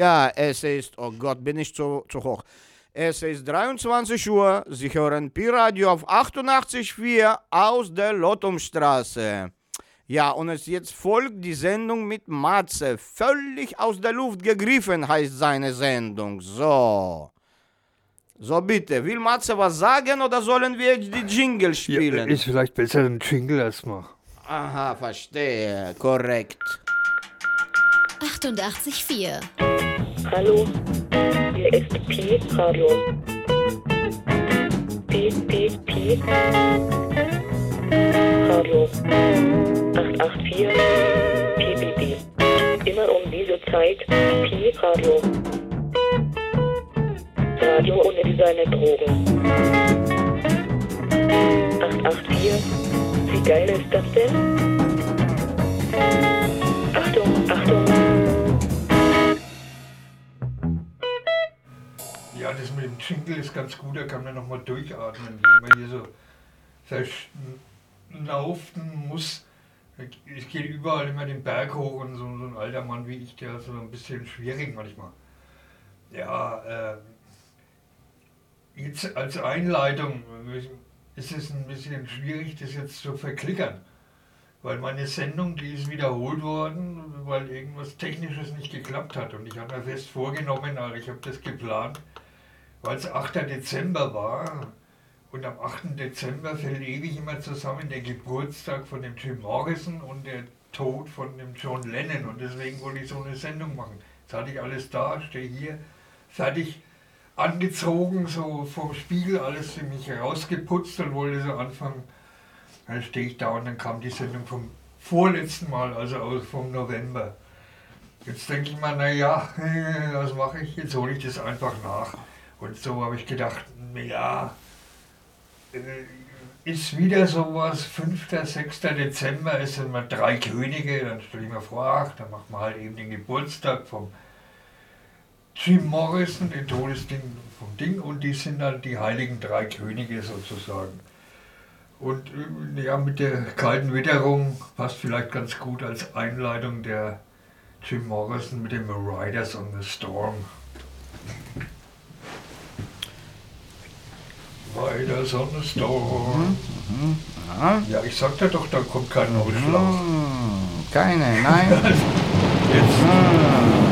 Ja, es ist, oh Gott, bin ich zu, zu hoch. Es ist 23 Uhr, Sie hören Pi-Radio auf 88.4 aus der Lottumstraße. Ja, und es jetzt folgt die Sendung mit Matze. Völlig aus der Luft gegriffen heißt seine Sendung. So. So bitte, will Matze was sagen oder sollen wir jetzt die Jingle spielen? Ja, ist vielleicht besser ein Jingle erstmal. Aha, verstehe. Korrekt. 88.4 Hallo, hier ist Pi Radio. Pi, Pi, Pi. Radio. 884 PBB. Immer um diese Zeit Pi Radio. Radio ohne Designer Drogen. 884. Wie geil ist das denn? Achtung, Achtung. Ja, das mit dem Jingle ist ganz gut, da kann man nochmal durchatmen, wenn man hier so verschnaufen muss. Ich gehe überall immer den Berg hoch und so, so ein alter Mann wie ich, der ist so ein bisschen schwierig manchmal. Ja, äh, jetzt als Einleitung ist es ein bisschen schwierig, das jetzt zu verklickern. Weil meine Sendung, die ist wiederholt worden, weil irgendwas Technisches nicht geklappt hat. Und ich habe mir fest vorgenommen, also ich habe das geplant, weil es 8. Dezember war. Und am 8. Dezember fällt ewig immer zusammen der Geburtstag von dem Jim Morrison und der Tod von dem John Lennon. Und deswegen wollte ich so eine Sendung machen. Jetzt hatte ich alles da, stehe hier, fertig angezogen, so vom Spiegel, alles für mich rausgeputzt und wollte so anfangen. Dann stehe ich da und dann kam die Sendung vom vorletzten Mal, also vom November. Jetzt denke ich mal, naja, was mache ich? Jetzt hole ich das einfach nach. Und so habe ich gedacht, ja, ist wieder sowas, 5., 6. Dezember ist immer drei Könige, dann stelle ich mir vor, ach, dann macht man halt eben den Geburtstag vom Jim Morrison, den Todesding vom Ding, und die sind dann die heiligen drei Könige sozusagen. Und ja, mit der kalten Witterung passt vielleicht ganz gut als Einleitung der Jim Morrison mit dem Riders on the Storm. Riders on the Storm. Mhm. Ja. Ja, ich sagte doch, da kommt kein Ausschlag. Hm, keine, nein. Jetzt.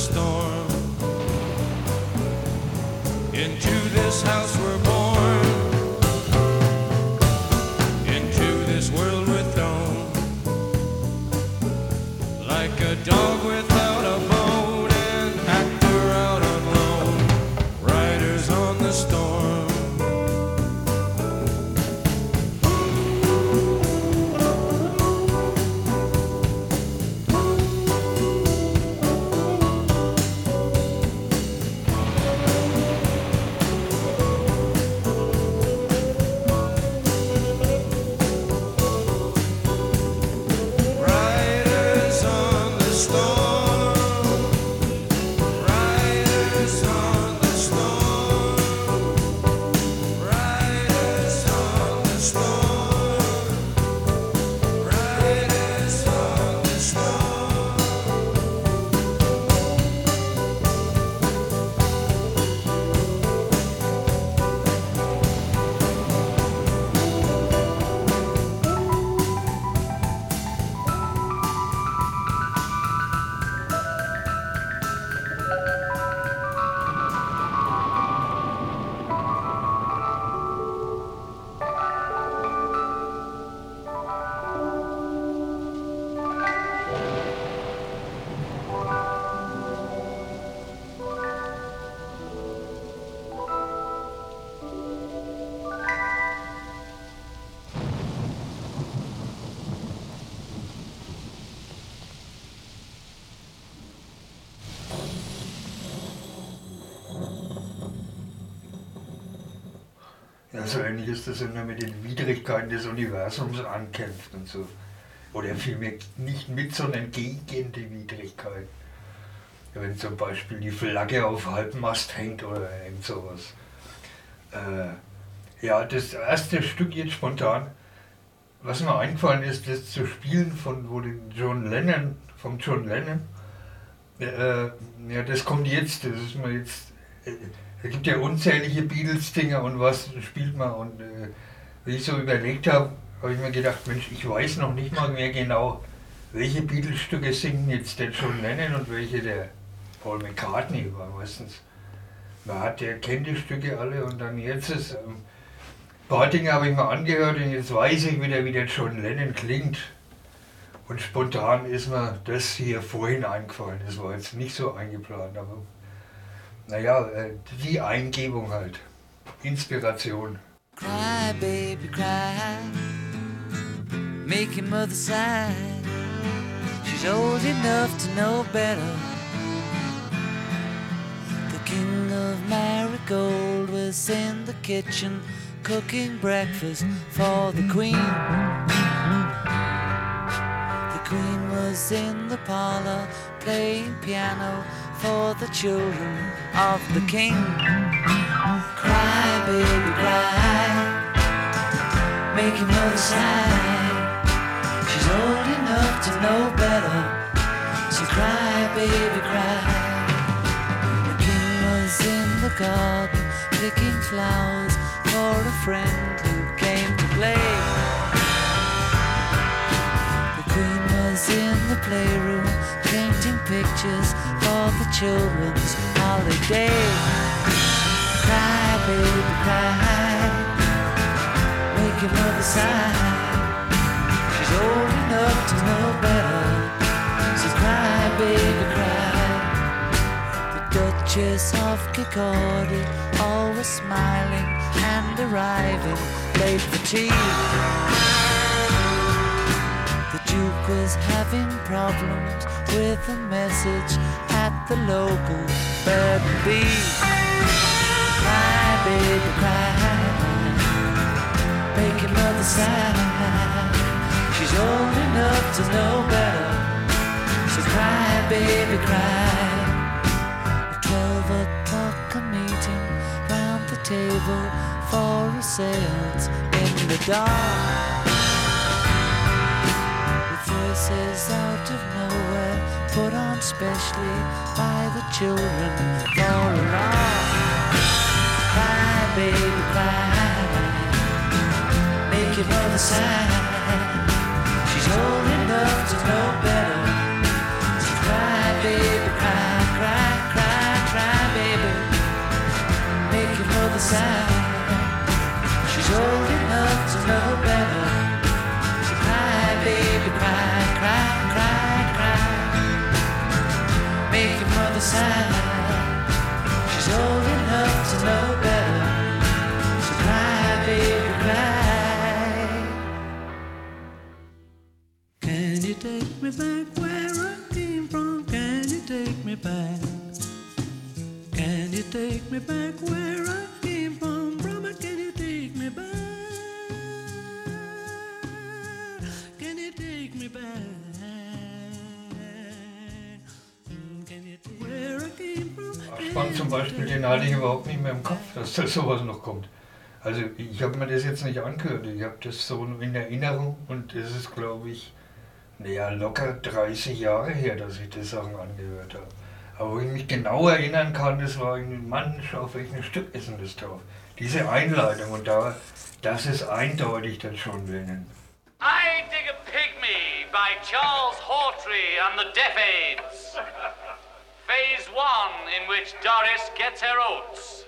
Storm. So ähnlich ist das, wenn man mit den Widrigkeiten des Universums ankämpft und so. Oder vielmehr nicht mit, sondern gegen die Widrigkeit. Ja, wenn zum Beispiel die Flagge auf Halbmast hängt oder irgend sowas. Äh, ja, das erste Stück jetzt spontan, was mir eingefallen ist, das zu spielen von wo den John Lennon, vom John Lennon. Äh, ja, das kommt jetzt, das ist mir jetzt. Äh, es gibt ja unzählige Beatles-Dinger und was spielt man. Und äh, wie ich so überlegt habe, habe ich mir gedacht, Mensch, ich weiß noch nicht mal mehr genau, welche Beatles-Stücke singen jetzt der John Lennon und welche der Paul McCartney war meistens. Man hat, der kennt die Stücke alle und dann jetzt ist. Ähm, ein paar Dinge habe ich mir angehört und jetzt weiß ich wieder, wie der John Lennon klingt. Und spontan ist mir das hier vorhin eingefallen. Das war jetzt nicht so eingeplant, aber naja, äh, die Eingebung halt. Inspiration. Cry, baby, cry. Make your mother sigh. She's old enough to know better. The king of Marigold was in the kitchen cooking breakfast for the queen. The queen was in the parlor playing piano for the children of the king. Cry, baby, cry. Make your mother sigh. She's old enough to know better. So cry, baby, cry. The king was in the garden picking flowers for a friend who came to play. In the playroom painting pictures for the children's holiday. Cry, baby, cry. Make your mother sigh. She's old enough to know better. So cry, baby, cry. The Duchess of Kirkcaldy, always smiling and arriving late for tea. Was having problems with a message at the local bird bee. Cry, baby, cry. Make your mother sigh. She's old enough to know better. So cry, baby, cry. At twelve o'clock, a meeting round the table for a seance in the dark. With out of nowhere, put on specially by the children for a laugh. Cry, baby, cry. Make your mother sigh. She's old enough to know better. So cry, baby, cry, cry, cry, cry, baby. Make your mother sigh. She's old enough to know better. Cry, cry, cry. Make your mother. She's old enough to know better. So cry, baby, cry. Can you take me back where I came from? Can you take me back? Can you take me back where I came from? Can you take me back? Can you take me back? I came from? Spannend zum Beispiel, den ich überhaupt nicht mehr im Kopf, dass da sowas noch kommt. Also ich habe mir das jetzt nicht angehört, ich habe das so in Erinnerung und es ist, glaube ich, naja, locker 30 Jahre her, dass ich die Sachen angehört habe. Aber wo ich mich genau erinnern kann, das war ein Mann, auf welchem Stück ist denn das drauf? Diese Einleitung und da, das ist eindeutig dann schon Lennon. I Dig a Pygmy by Charles Hawtrey and the Deaf Aids. Phase one, in which Doris gets her oats.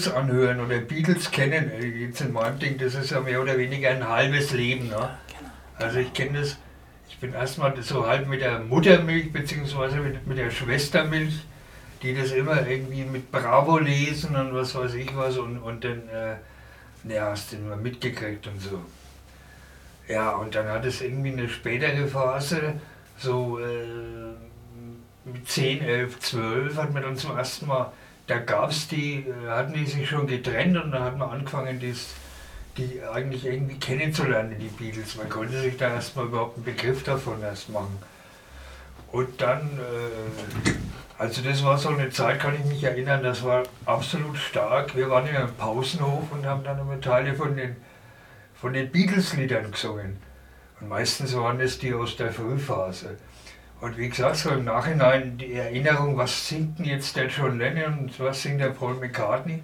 Beatles anhören oder Beatles kennen, jetzt in meinem Ding, das ist ja mehr oder weniger ein halbes Leben. Ne? Also ich kenne das, ich bin erstmal so halb mit der Muttermilch beziehungsweise mit, mit der Schwestermilch die das immer irgendwie mit Bravo lesen und was weiß ich was und, und dann, äh, ja, hast du immer mitgekriegt und so. Ja, und dann hat es irgendwie eine spätere Phase, so äh, mit 10, 11, 12 hat man dann zum ersten Mal, da gab es die, äh, hatten die sich schon getrennt und dann hat man angefangen, dies, die eigentlich irgendwie kennenzulernen, die Beatles. Man konnte sich da erstmal überhaupt einen Begriff davon erst machen. Und dann, äh, also das war so eine Zeit, kann ich mich erinnern, das war absolut stark. Wir waren in einem Pausenhof und haben dann immer Teile von den, von den Beatles-Liedern gesungen. Und meistens waren es die aus der Frühphase. Und wie gesagt, so im Nachhinein die Erinnerung, was singt denn jetzt der John Lennon und was singt der Paul McCartney?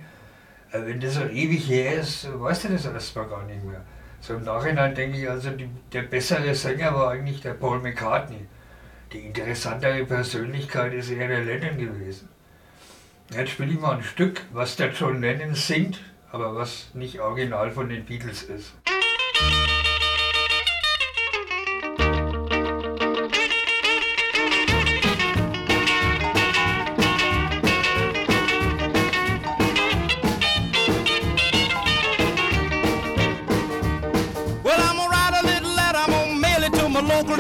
Äh, Wenn das so ewig her ist, weißt du das erstmal gar nicht mehr. So im Nachhinein denke ich, also die, der bessere Sänger war eigentlich der Paul McCartney. Die interessantere Persönlichkeit ist eher der Lennon gewesen. Jetzt spiele ich mal ein Stück, was der John Lennon singt, aber was nicht original von den Beatles ist.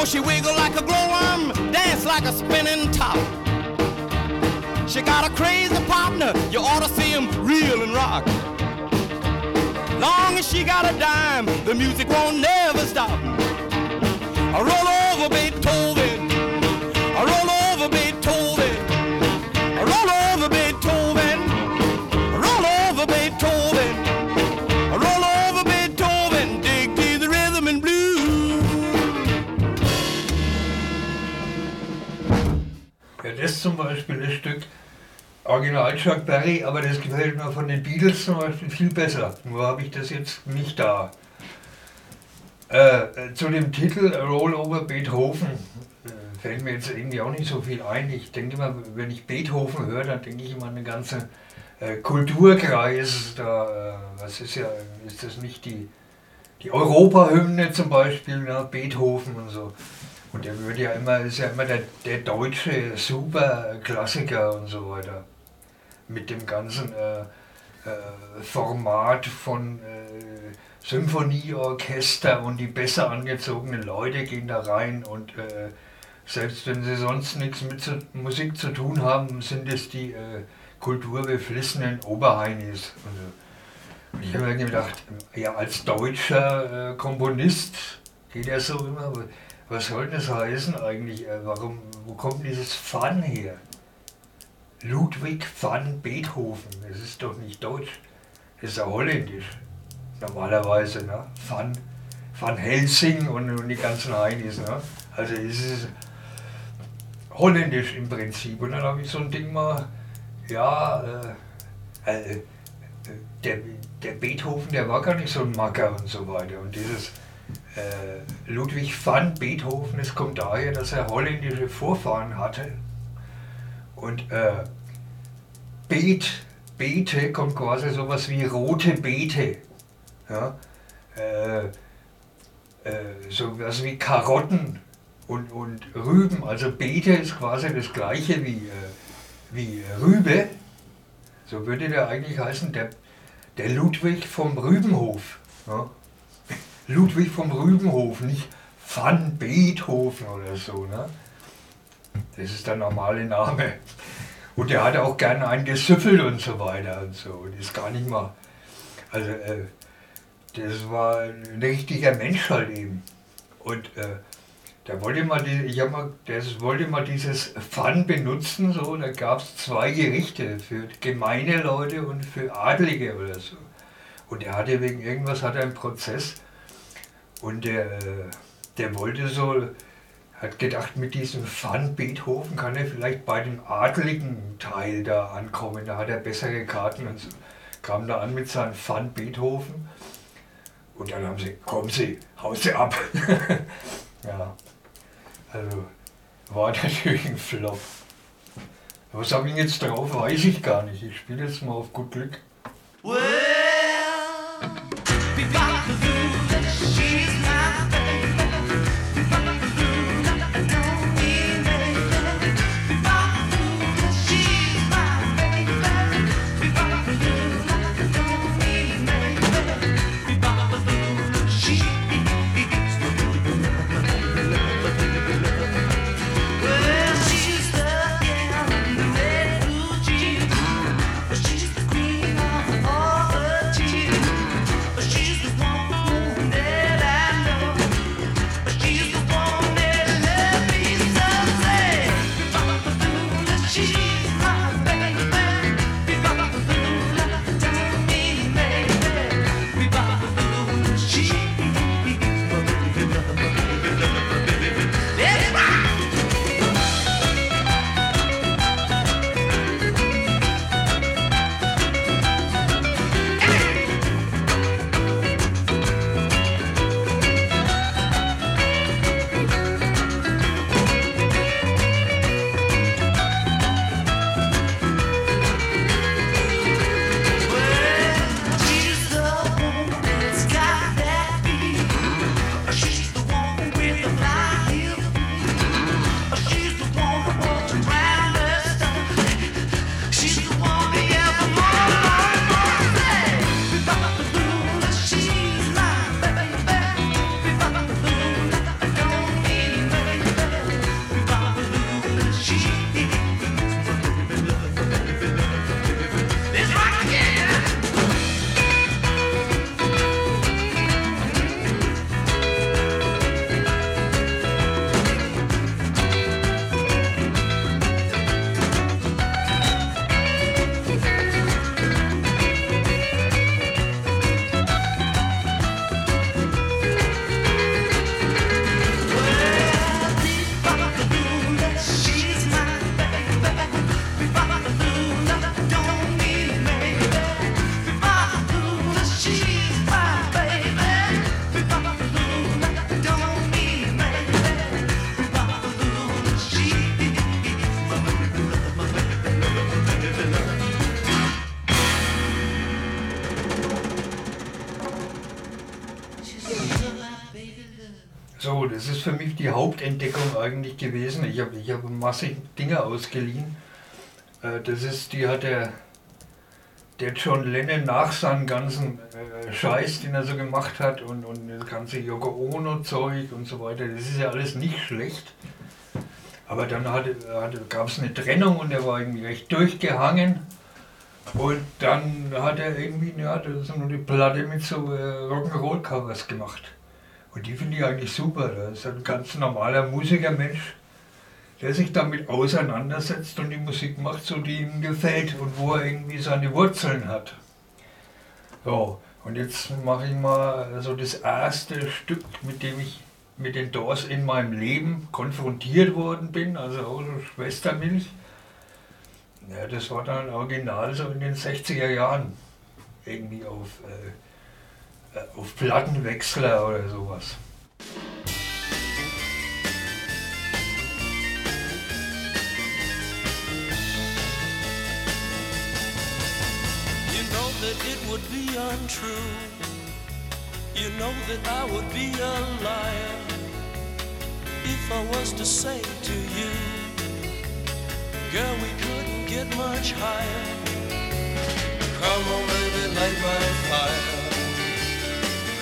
Know she wiggle like a glowworm, dance like a spinning top. She got a crazy partner, you ought to see him reel and rock. Long as she got a dime, the music won't never stop. I roll over Beethoven. I roll over Ja, das zum Beispiel, das Stück Original Chuck Berry, aber das gefällt mir von den Beatles zum Beispiel viel besser. Nur habe ich das jetzt nicht da. Äh, äh, zu dem Titel Roll Over Beethoven äh, fällt mir jetzt irgendwie auch nicht so viel ein. Ich denke immer, wenn ich Beethoven höre, dann denke ich immer an den ganzen äh, Kulturkreis. Da, äh, was ist ja, ist das nicht die, die Europahymne zum Beispiel, ne? Beethoven und so. Und der würde ja immer, ist ja immer der, der deutsche Superklassiker und so weiter. Mit dem ganzen äh, äh, Format von äh, Symphonieorchester und die besser angezogenen Leute gehen da rein und äh, selbst wenn sie sonst nichts mit zu, Musik zu tun haben, sind es die äh, kulturbeflissenen Oberheinis. Und, so. und ich habe mir gedacht, ja, als deutscher äh, Komponist geht er so immer, was soll das heißen eigentlich? Äh, warum, wo kommt dieses Van her? Ludwig van Beethoven, das ist doch nicht deutsch, das ist ja holländisch. Normalerweise, ne? Van, van Helsing und, und die ganzen Heinis, ne? Also es ist holländisch im Prinzip. Und dann habe ich so ein Ding mal, ja, äh, äh, der, der Beethoven, der war gar nicht so ein Macker und so weiter. Und dieses äh, Ludwig van Beethoven, es kommt daher, dass er holländische Vorfahren hatte. Und äh, Beet, Beete kommt quasi sowas wie rote Beete. Ja? Äh, äh, sowas wie Karotten und, und Rüben. Also Beete ist quasi das gleiche wie, äh, wie Rübe. So würde der eigentlich heißen, der, der Ludwig vom Rübenhof. Ja? Ludwig vom Rübenhof, nicht Van Beethoven oder so. Ne? Das ist der normale Name. Und der hat auch gerne einen gesüffelt und so weiter und so. Das ist gar nicht mal. Also, äh, das war ein richtiger Mensch halt eben. Und äh, der wollte mal, die, ich mal, der wollte mal dieses Pfann benutzen, so, da gab es zwei Gerichte für gemeine Leute und für Adlige oder so. Und er hatte wegen irgendwas hat er einen Prozess und der, der wollte so, hat gedacht, mit diesem Pfann Beethoven kann er vielleicht bei dem adligen Teil da ankommen. Da hat er bessere Karten und so. kam da an mit seinem Pfann Beethoven. Und dann haben sie, kommen Sie, hauen Sie ab. ja, also war natürlich ein Flop. Was habe ich jetzt drauf, weiß ich gar nicht. Ich spiele jetzt mal auf gut Glück. So, Hauptentdeckung eigentlich gewesen. Ich habe ich hab massig Dinge ausgeliehen. Äh, Das ist, die hat der, der John Lennon nach seinem ganzen äh, Scheiß, den er so gemacht hat und, und das ganze Yoko Ono Zeug und so weiter, das ist ja alles nicht schlecht. Aber dann gab es eine Trennung und er war irgendwie recht durchgehangen. Und dann hat er irgendwie, ja, das ist nur eine Platte mit so äh, Rock'n'Roll-Covers gemacht. Und die finde ich eigentlich super. Das ist ein ganz normaler Musikermensch, der sich damit auseinandersetzt und die Musik macht, so die ihm gefällt und wo er irgendwie seine Wurzeln hat. So, und jetzt mache ich mal so das erste Stück, mit dem ich mit den Doors in meinem Leben konfrontiert worden bin, also auch so Schwestermilch. Ja, das war dann original so in den 60er Jahren. Irgendwie auf, äh, Øh, auf Plattenwechsler oder sowas. You know that it would be untrue. You know that I would be a liar if I was to say to you, girl, we couldn't get much higher. Come on, baby, light my fire.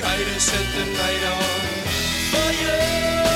Try to set the night on fire.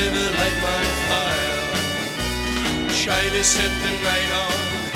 Baby, light my fire. Try to set the night on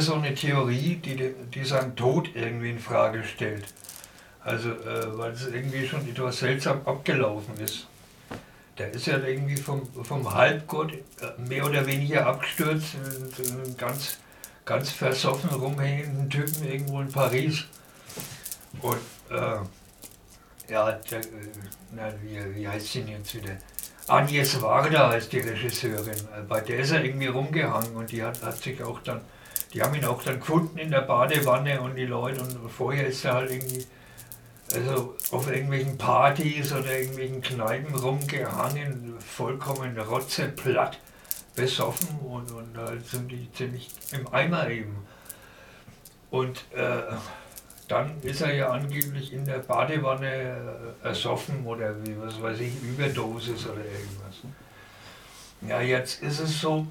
Es gibt ja so eine Theorie, die, die seinen Tod irgendwie in Frage stellt. Also, äh, weil es irgendwie schon etwas seltsam abgelaufen ist. Der ist ja irgendwie vom, vom Halbgott äh, mehr oder weniger abgestürzt, in, in einen ganz, ganz versoffen rumhängenden Typen irgendwo in Paris. Und, äh, ja, der, äh, na, wie, wie heißt sie denn jetzt wieder? Agnes Varda heißt die Regisseurin. Äh, Bei der ist er irgendwie rumgehangen und die hat, hat sich auch dann, die haben ihn auch dann gefunden in der Badewanne und die Leute und vorher ist er halt irgendwie also auf irgendwelchen Partys oder irgendwelchen Kneipen rumgehangen, vollkommen rotzeplatt, besoffen und, und halt sind die ziemlich im Eimer eben. Und äh, dann ist er ja angeblich in der Badewanne äh, ersoffen oder wie, was weiß ich, Überdosis oder irgendwas. Ja, jetzt ist es so,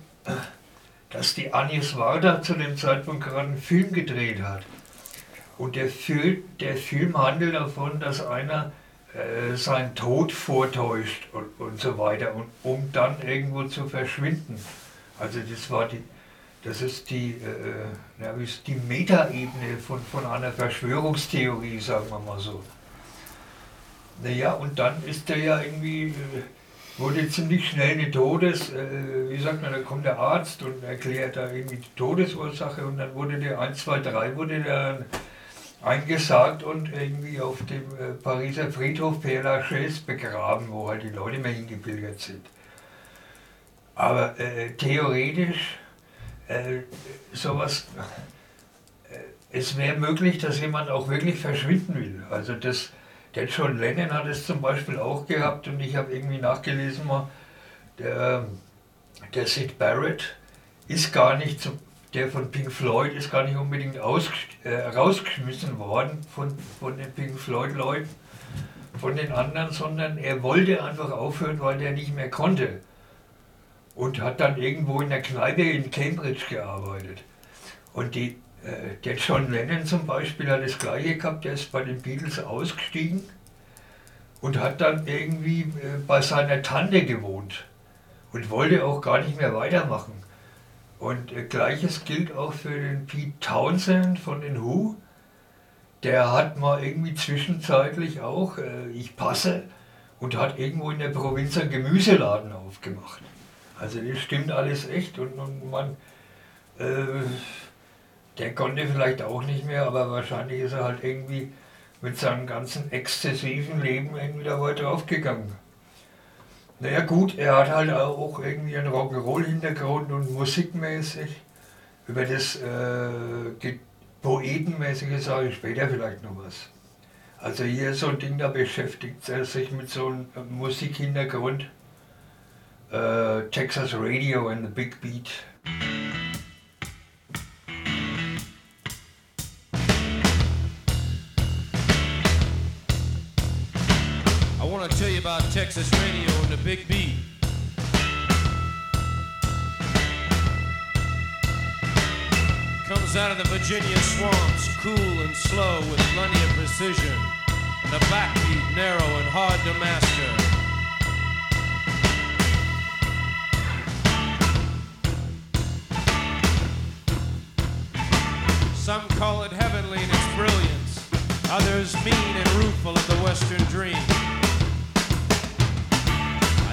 dass die Agnes Varda zu dem Zeitpunkt gerade einen Film gedreht hat. Und der Film, der Film handelt davon, dass einer äh, seinen Tod vortäuscht und, und so weiter, und, um dann irgendwo zu verschwinden. Also das war die, das ist die, äh, na, ist die Metaebene von, von einer Verschwörungstheorie, sagen wir mal so. Naja, und dann ist der ja irgendwie, äh, wurde ziemlich schnell eine Todes, äh, wie sagt man, da kommt der Arzt und erklärt da irgendwie die Todesursache und dann wurde der 1, 2, 3 wurde der eingesagt und irgendwie auf dem äh, Pariser Friedhof Père Lachaise begraben, wo halt die Leute mehr hingepilgert sind. Aber äh, theoretisch, äh, sowas, äh, es wäre möglich, dass jemand auch wirklich verschwinden will. Also das, der John Lennon hat es zum Beispiel auch gehabt und ich habe irgendwie nachgelesen mal, der, der Sid Barrett ist gar nicht zum, der von Pink Floyd ist gar nicht unbedingt aus, äh, rausgeschmissen worden von, von den Pink Floyd-Leuten, von den anderen, sondern er wollte einfach aufhören, weil er nicht mehr konnte. Und hat dann irgendwo in der Kneipe in Cambridge gearbeitet. Und die, der John Lennon zum Beispiel hat das gleiche gehabt, der ist bei den Beatles ausgestiegen und hat dann irgendwie äh, bei seiner Tante gewohnt und wollte auch gar nicht mehr weitermachen. Und äh, gleiches gilt auch für den Pete Townsend von den Who. Der hat mal irgendwie zwischenzeitlich auch, äh, ich passe, und hat irgendwo in der Provinz einen Gemüseladen aufgemacht. Also das stimmt alles echt und, und man, äh, der konnte vielleicht auch nicht mehr, aber wahrscheinlich ist er halt irgendwie mit seinem ganzen exzessiven Leben irgendwie da weiter aufgegangen. Naja gut, er hat halt auch irgendwie einen Rock'n'Roll-Hintergrund und musikmäßig. Über das äh, Ge- Poetenmäßige sage ich später vielleicht noch was. Also hier so ein Ding, da beschäftigt er sich mit so einem äh, Musikhintergrund. Äh, Texas Radio and the Big Beat. about Texas radio and the big beat. Comes out of the Virginia swamps, cool and slow with plenty of precision. And the backbeat narrow and hard to master. Some call it heavenly in its brilliance, others mean and rueful of the Western dream.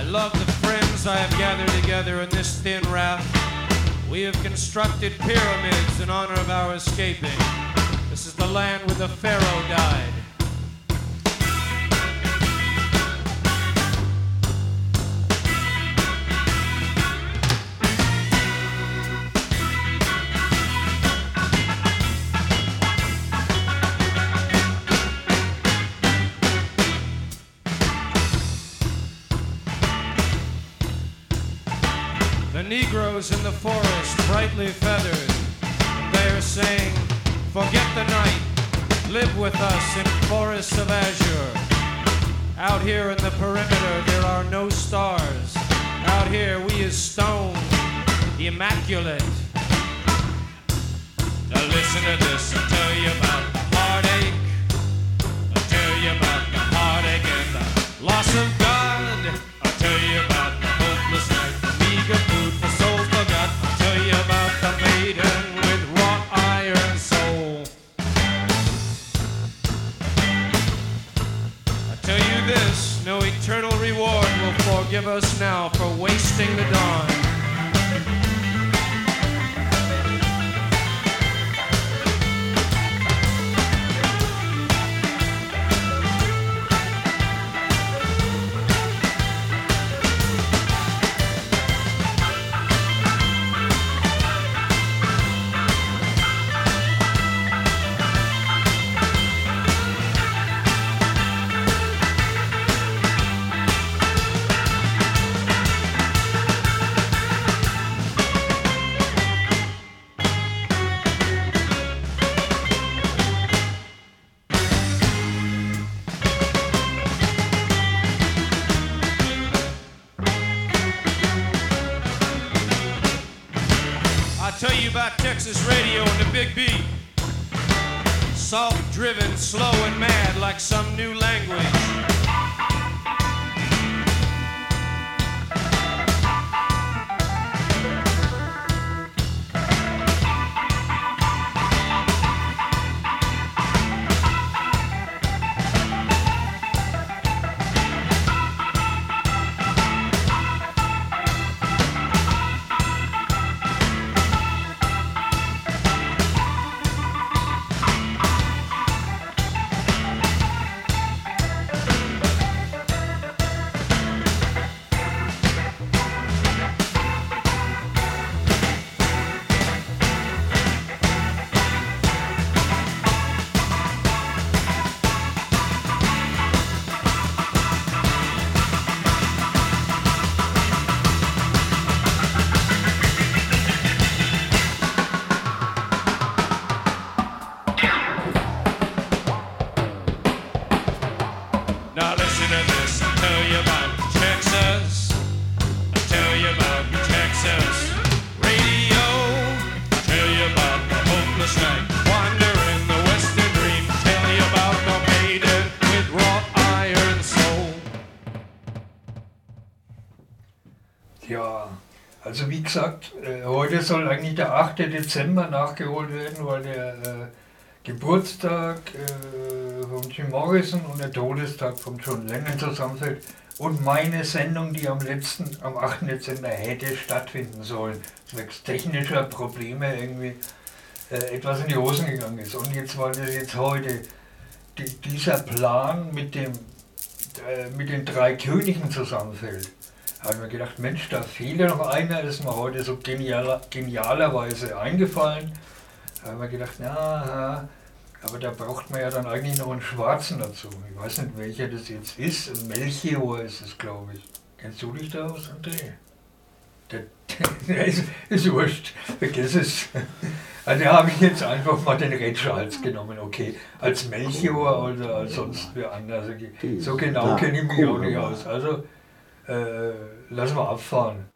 I love the friends I have gathered together in this thin raft. We have constructed pyramids in honor of our escaping. This is the land where the Pharaoh died. In the forest, brightly feathered, they are saying, Forget the night, live with us in forests of azure. Out here in the perimeter, there are no stars. Out here, we is stone, immaculate. Now listen to this, I'll tell you about the heartache. I'll tell you about the heartache and the loss of God. I'll tell you forgive us now for wasting the dawn. Driven, slow eigentlich der 8. Dezember nachgeholt werden, weil der äh, Geburtstag äh, von Jim Morrison und der Todestag von John Lennon zusammenfällt. Und meine Sendung, die am letzten, am 8. Dezember hätte stattfinden sollen, zwecks technischer Probleme irgendwie äh, etwas in die Hosen gegangen ist. Und jetzt, weil das jetzt heute die, dieser Plan mit dem äh, mit den drei Königen zusammenfällt, habe ich mir gedacht, Mensch, da fehlt ja noch einer, ist mir heute so genialer, genialerweise eingefallen. Da habe ich mir gedacht, na, aber da braucht man ja dann eigentlich noch einen Schwarzen dazu. Ich weiß nicht, welcher das jetzt ist. Melchior ist es, glaube ich. Kennst du dich da aus, André? Der, der ist, ist wurscht, vergiss es. Also da habe ich jetzt einfach mal den Charles genommen, okay. Als Melchior oder als sonst wer anders. So genau kenne ich mich auch nicht aus. Also äh, lassen wir abfahren.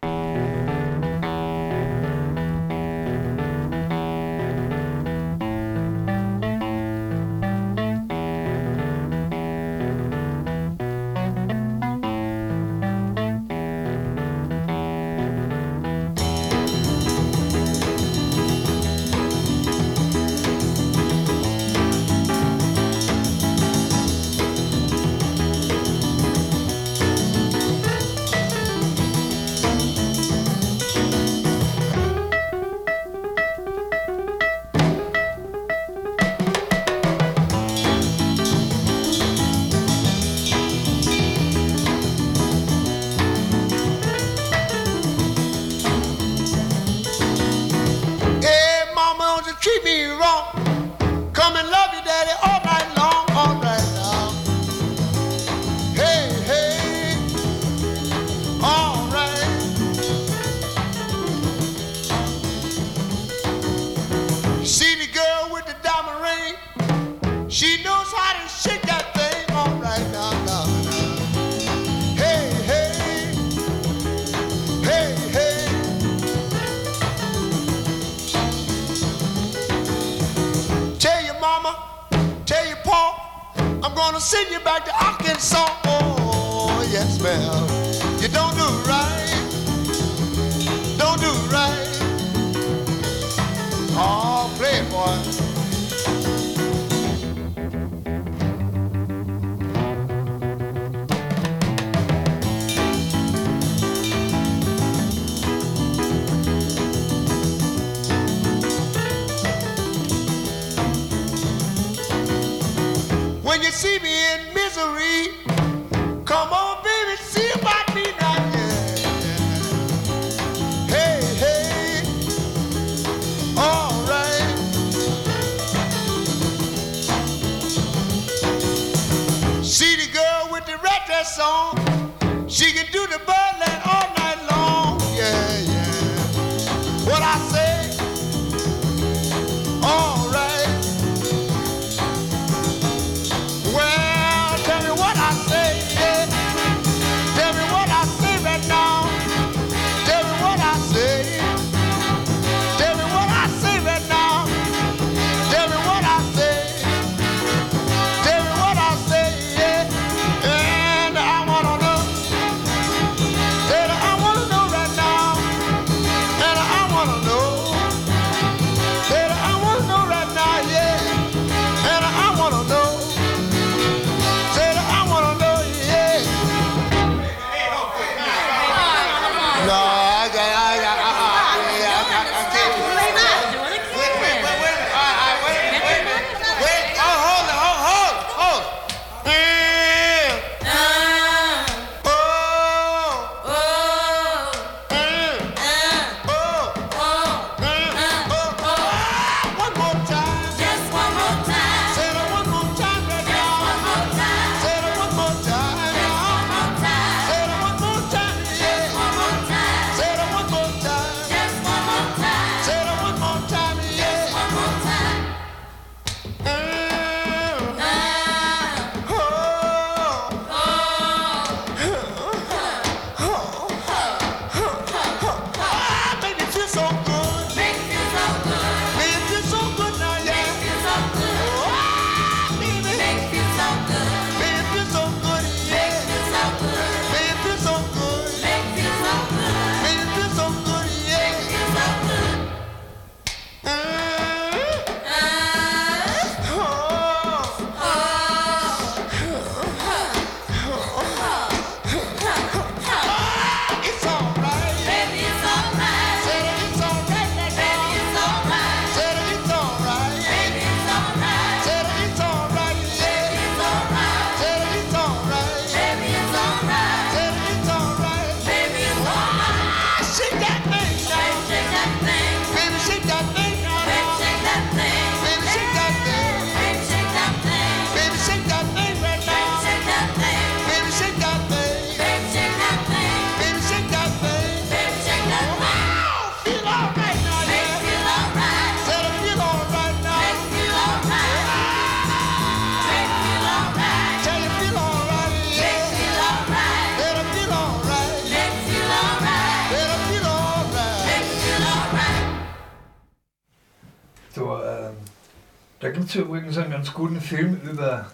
Film über,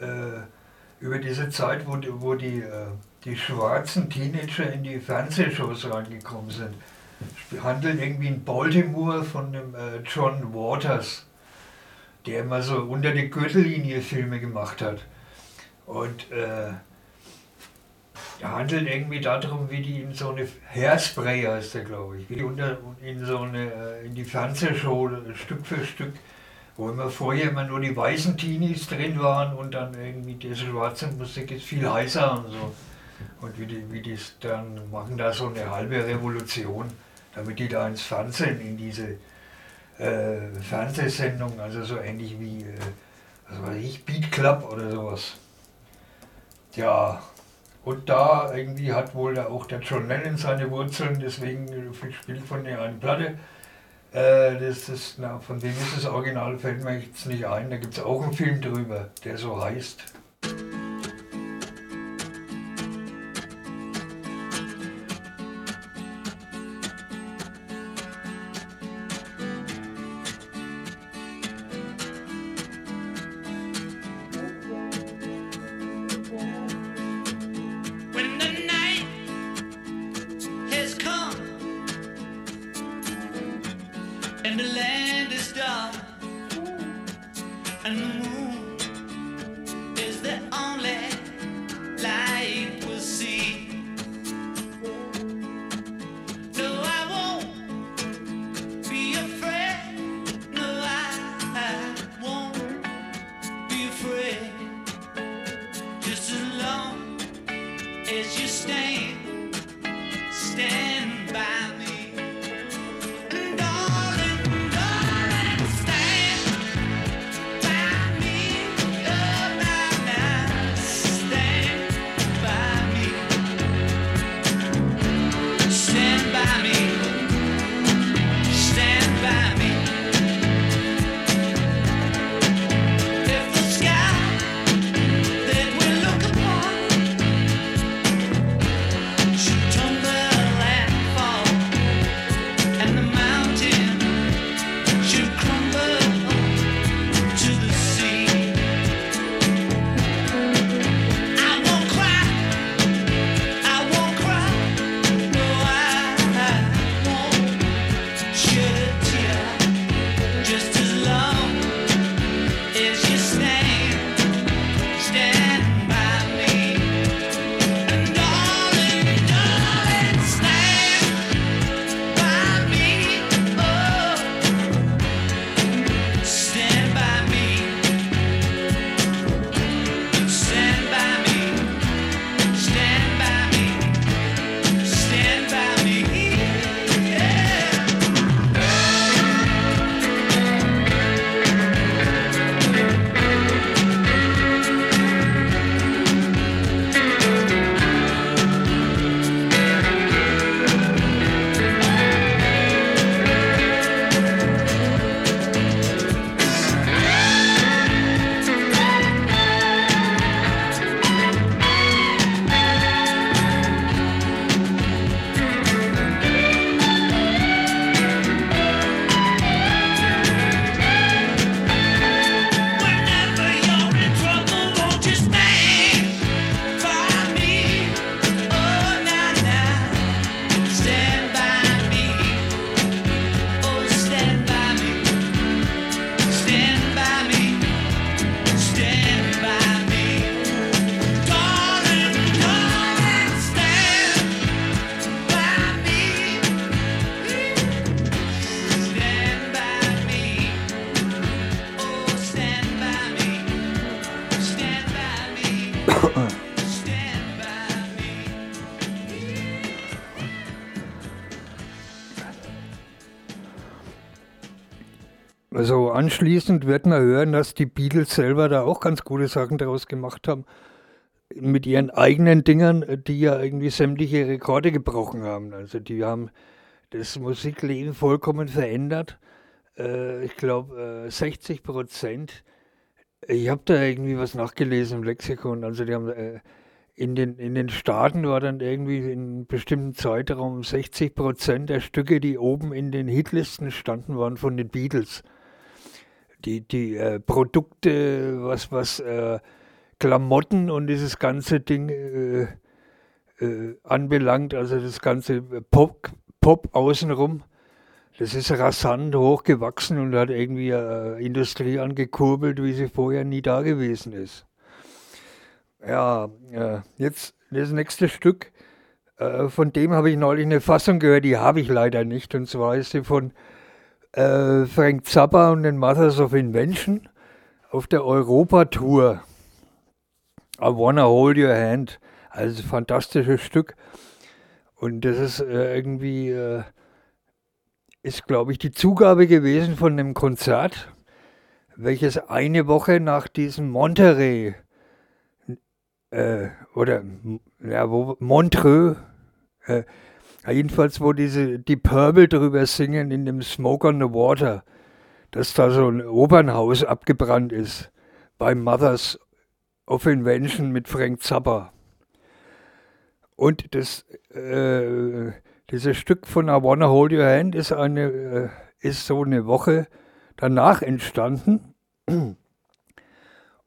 äh, über diese Zeit, wo, wo die, äh, die schwarzen Teenager in die Fernsehshows reingekommen sind. Es handelt irgendwie in Baltimore von dem äh, John Waters, der immer so unter der Gürtellinie Filme gemacht hat. Und äh, er handelt irgendwie darum, wie die in so eine Hairspray heißt der, glaube ich, wie die unter, in so eine äh, in die Fernsehshow Stück für Stück wo immer vorher immer nur die weißen Teenies drin waren und dann irgendwie diese schwarze Musik ist viel heißer und so. Und wie die, wie die dann machen da so eine halbe Revolution, damit die da ins Fernsehen, in diese äh, Fernsehsendung, also so ähnlich wie, äh, was weiß ich, Beat Club oder sowas. Ja, und da irgendwie hat wohl auch der John Lennon seine Wurzeln, deswegen spielt von der einen Platte. Äh, das ist, na, von dem ist das Original, fällt mir jetzt nicht ein. Da gibt es auch einen Film drüber, der so heißt. Anschließend wird man hören, dass die Beatles selber da auch ganz gute Sachen daraus gemacht haben. Mit ihren eigenen Dingern, die ja irgendwie sämtliche Rekorde gebrochen haben. Also die haben das Musikleben vollkommen verändert. Äh, ich glaube, äh, 60 Prozent. Ich habe da irgendwie was nachgelesen im Lexikon. Also die haben äh, in den, in den Staaten war dann irgendwie in einem bestimmten Zeitraum 60 Prozent der Stücke, die oben in den Hitlisten standen, waren von den Beatles. Die, die äh, Produkte, was, was äh, Klamotten und dieses ganze Ding äh, äh, anbelangt, also das ganze Pop, Pop außenrum, das ist rasant hochgewachsen und hat irgendwie äh, Industrie angekurbelt, wie sie vorher nie da gewesen ist. Ja, äh, jetzt das nächste Stück, äh, von dem habe ich neulich eine Fassung gehört, die habe ich leider nicht. Und zwar ist sie von äh, Frank Zappa und den Mothers of Invention auf der Europa-Tour. I Wanna Hold Your Hand. Also fantastisches Stück. Und das ist äh, irgendwie, äh, ist glaube ich die Zugabe gewesen von einem Konzert, welches eine Woche nach diesem Monterey äh, oder ja, wo, Montreux, äh, jedenfalls wo diese die Purple drüber singen in dem Smoke on the Water, dass da so ein Opernhaus abgebrannt ist bei Mothers of Invention mit Frank Zappa. Und das, äh, dieses Stück von I Wanna Hold Your Hand ist, eine, äh, ist so eine Woche danach entstanden.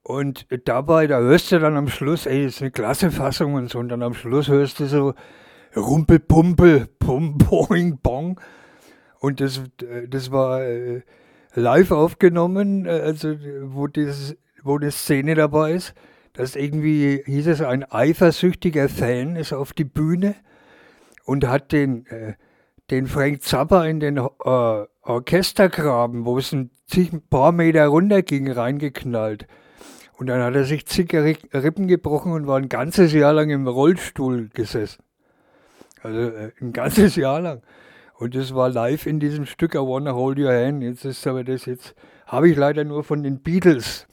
Und dabei, da hörst du dann am Schluss, ey, das ist eine klasse Fassung und so, und dann am Schluss hörst du so Rumpelpumpel, Pum, Boing, Bong. Und das, äh, das war äh, live aufgenommen, äh, also wo, das, wo eine Szene dabei ist. dass irgendwie, hieß es, ein eifersüchtiger Fan ist auf die Bühne und hat den, den Frank Zappa in den Orchestergraben, wo es ein paar Meter runter ging, reingeknallt. Und dann hat er sich zig Ri- Rippen gebrochen und war ein ganzes Jahr lang im Rollstuhl gesessen. Also äh, ein ganzes Jahr lang. Und das war live in diesem Stück I Wanna Hold Your Hand. Jetzt ist aber das jetzt, habe ich leider nur von den Beatles.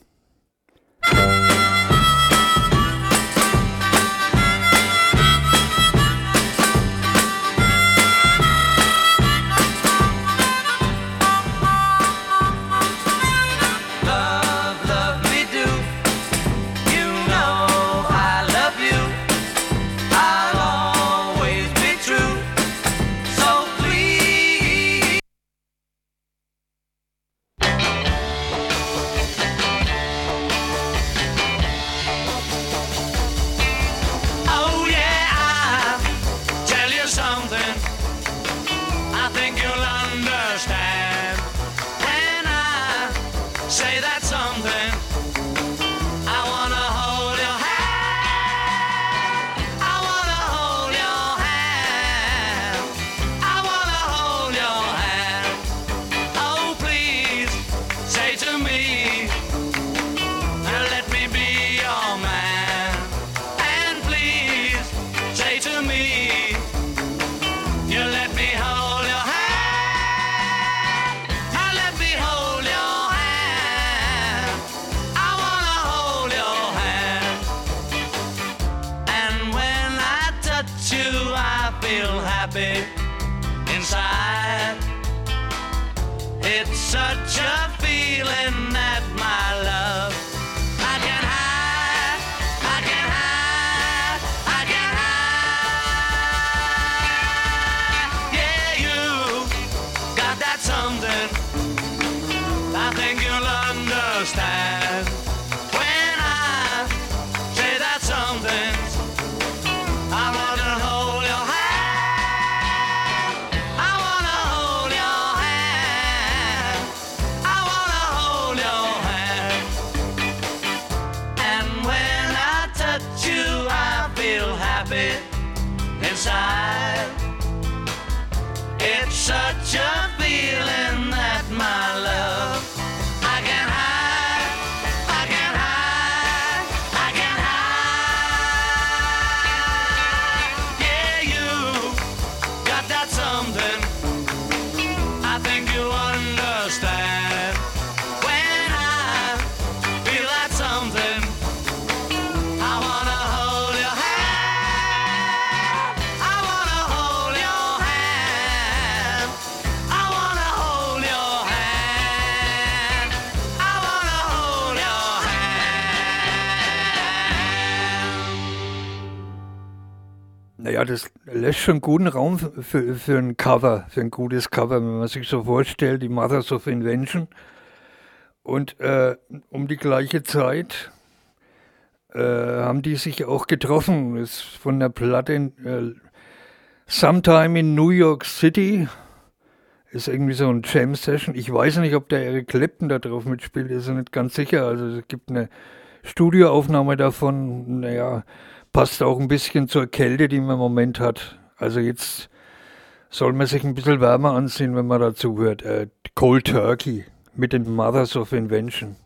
Schon guten Raum für, für ein Cover, für ein gutes Cover, wenn man sich so vorstellt, die Mothers of Invention. Und äh, um die gleiche Zeit äh, haben die sich auch getroffen. Ist von der Platte äh, Sometime in New York City. Ist irgendwie so ein Jam-Session. Ich weiß nicht, ob der Eric Clapton da drauf mitspielt, ist nicht ganz sicher. Also es gibt eine Studioaufnahme davon. Naja, passt auch ein bisschen zur Kälte, die man im Moment hat. Also jetzt soll man sich ein bisschen wärmer anziehen, wenn man dazu hört. Äh, Cold Turkey mit den Mothers of Invention.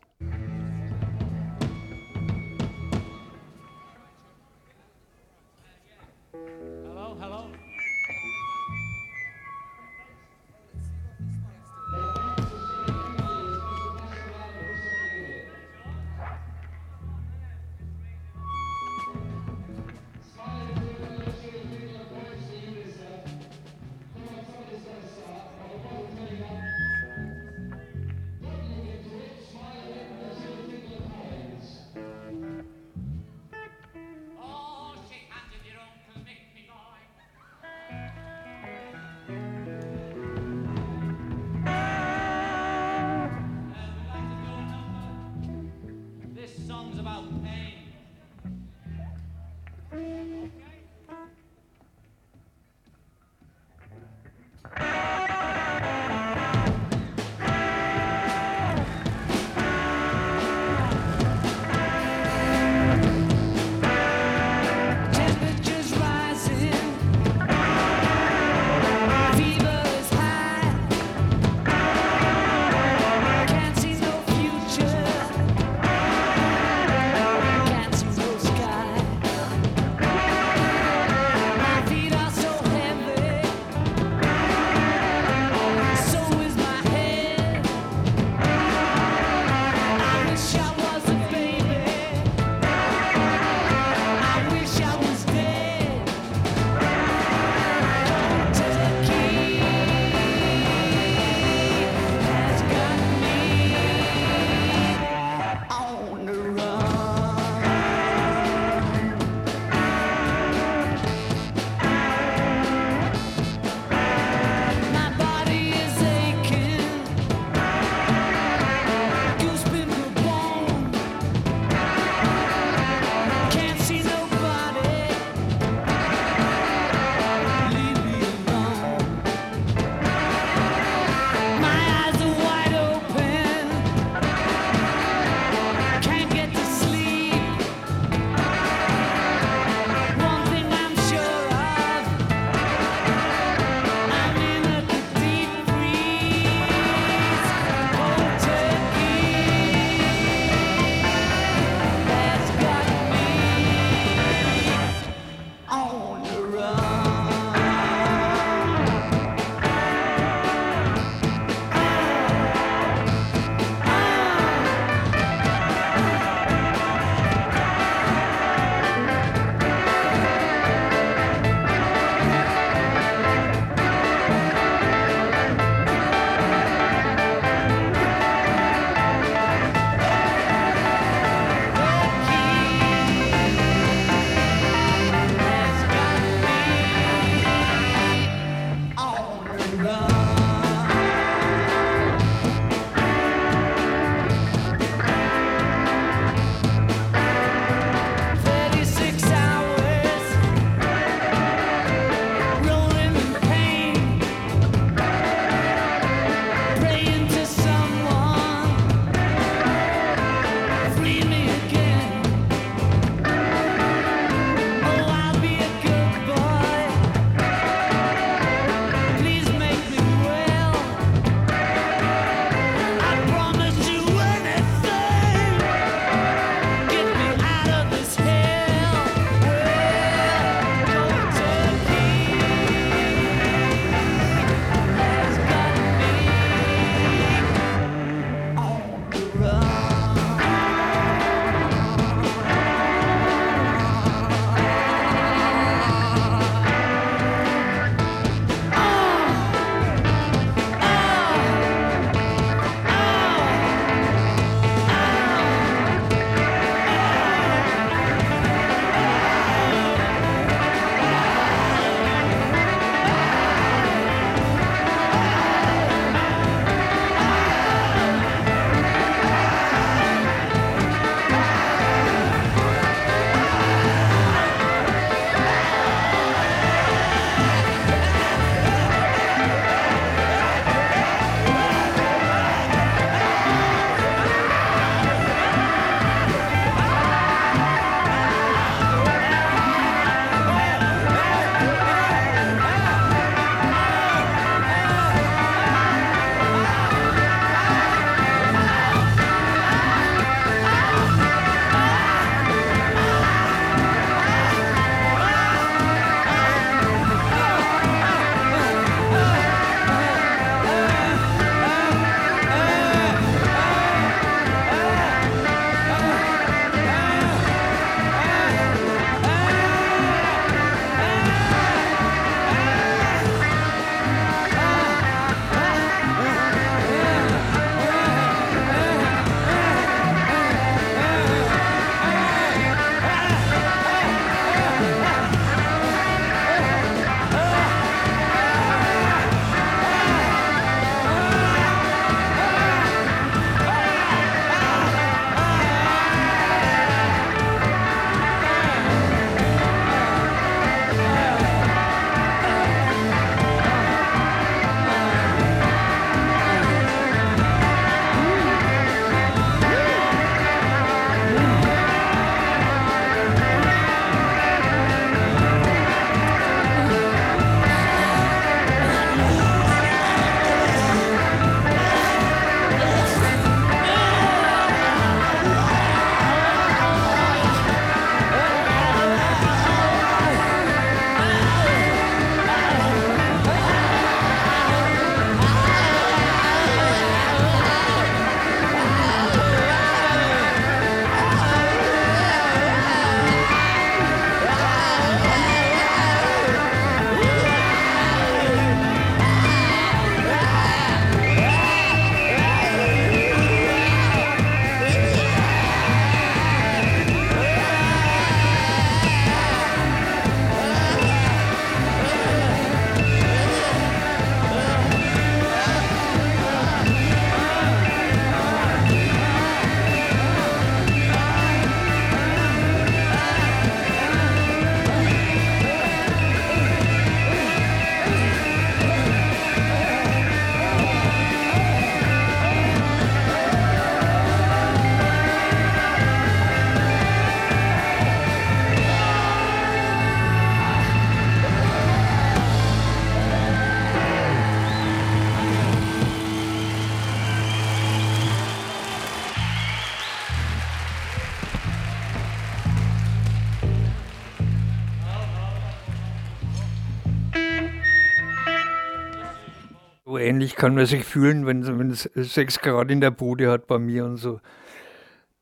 Ähnlich kann man sich fühlen, wenn es sechs Grad in der Bude hat bei mir und so.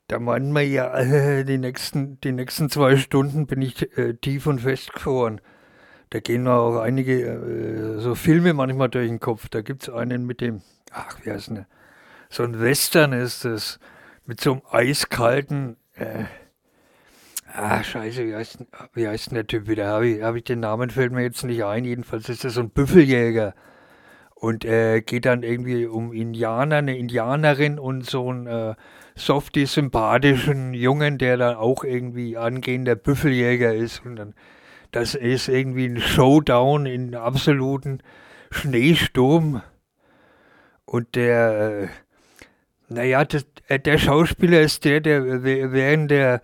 Da meint man ja, äh, die nächsten, die nächsten zwei Stunden bin ich äh, tief und festgefroren. Da gehen mir auch einige äh, so Filme manchmal durch den Kopf. Da gibt es einen mit dem, ach, wie heißt denn? So ein Western ist das, mit so einem eiskalten, äh, ah, scheiße, wie heißt, wie heißt denn der Typ wieder? Habe ich, hab ich den Namen, fällt mir jetzt nicht ein. Jedenfalls ist das so ein Büffeljäger. Und äh, geht dann irgendwie um Indianer, eine Indianerin und so einen äh, softy, sympathischen Jungen, der dann auch irgendwie angehender Büffeljäger ist. Und dann, das ist irgendwie ein Showdown in absoluten Schneesturm. Und der, äh, naja, das, äh, der Schauspieler ist der, der w- während der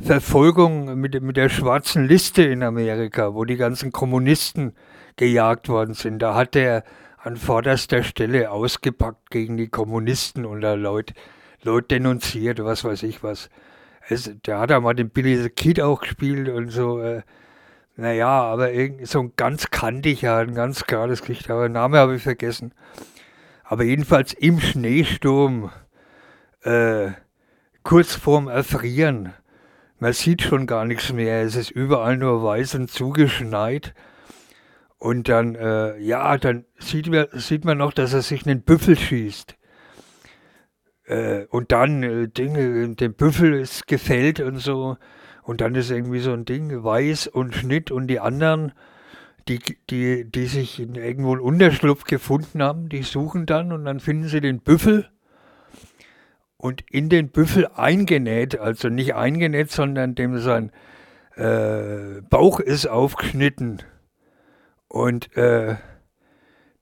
Verfolgung mit, mit der schwarzen Liste in Amerika, wo die ganzen Kommunisten gejagt worden sind, da hat er an vorderster Stelle ausgepackt gegen die Kommunisten und da Leute, Leute denunziert, was weiß ich was. Es, der hat ja mal den Billy the Kid auch gespielt und so. Äh, naja, aber irgend so ein ganz kantiger, ein ganz gerades Gesicht, aber den Namen habe ich vergessen. Aber jedenfalls im Schneesturm, äh, kurz vorm Erfrieren. Man sieht schon gar nichts mehr. Es ist überall nur weiß und zugeschneit. Und dann, äh, ja, dann sieht man, sieht man noch, dass er sich einen Büffel schießt. Äh, und dann äh, Dinge, dem Büffel ist gefällt und so. Und dann ist irgendwie so ein Ding, Weiß und Schnitt und die anderen, die, die, die sich in irgendwo einen Unterschlupf gefunden haben, die suchen dann und dann finden sie den Büffel und in den Büffel eingenäht, also nicht eingenäht, sondern dem sein äh, Bauch ist aufgeschnitten. Und äh,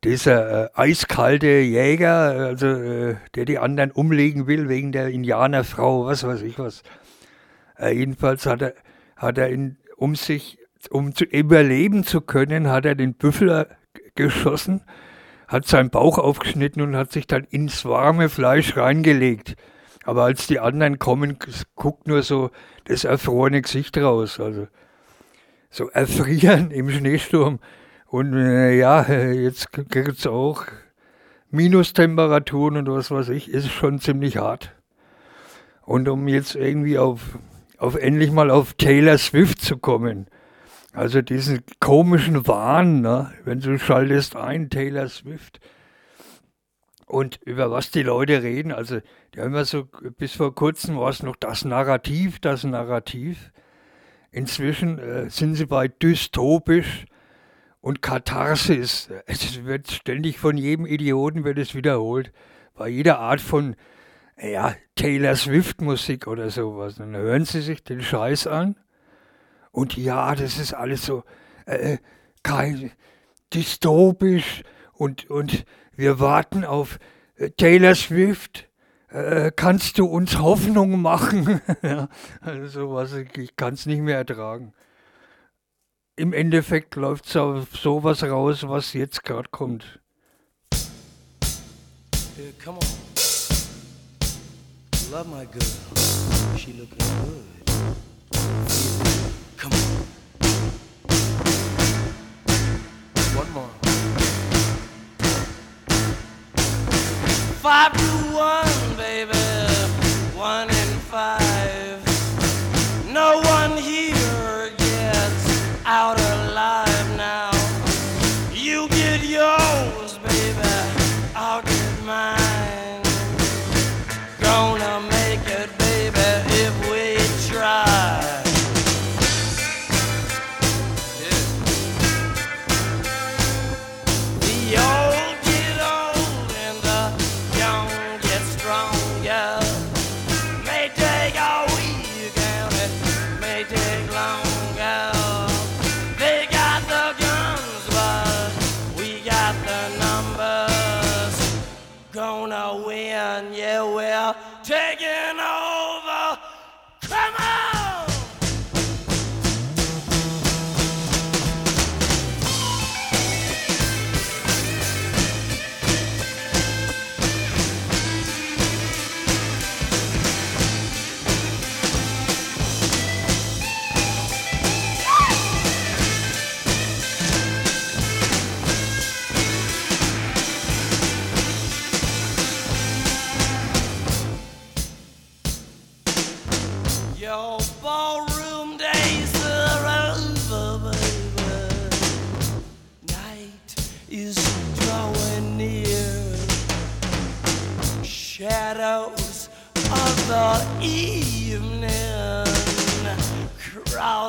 dieser äh, eiskalte Jäger, also äh, der die anderen umlegen will wegen der Indianerfrau, was weiß ich was. Äh, jedenfalls hat er, hat er in, um sich, um zu überleben zu können, hat er den Büffel äh, geschossen, hat seinen Bauch aufgeschnitten und hat sich dann ins warme Fleisch reingelegt. Aber als die anderen kommen, guckt nur so das erfrorene Gesicht raus. Also so erfrieren im Schneesturm. Und äh, ja, jetzt gibt es auch Minustemperaturen und was weiß ich, ist schon ziemlich hart. Und um jetzt irgendwie auf, auf endlich mal auf Taylor Swift zu kommen, also diesen komischen Wahn, ne? wenn du schaltest ein, Taylor Swift, und über was die Leute reden, also die haben immer so, bis vor kurzem war es noch das Narrativ, das Narrativ. Inzwischen äh, sind sie bei dystopisch und Katharsis. Es wird ständig von jedem Idioten wird es wiederholt. Bei jeder Art von ja, Taylor Swift Musik oder sowas. Dann hören sie sich den Scheiß an. Und ja, das ist alles so äh, kein, dystopisch und, und wir warten auf äh, Taylor Swift. Äh, kannst du uns Hoffnung machen? ja, also sowas, ich, ich kann es nicht mehr ertragen. Im Endeffekt läuft es auf sowas raus, was jetzt gerade kommt. Yeah, come on. Love my girl. She looking good. Come on. One more. Five to one, baby. One in five.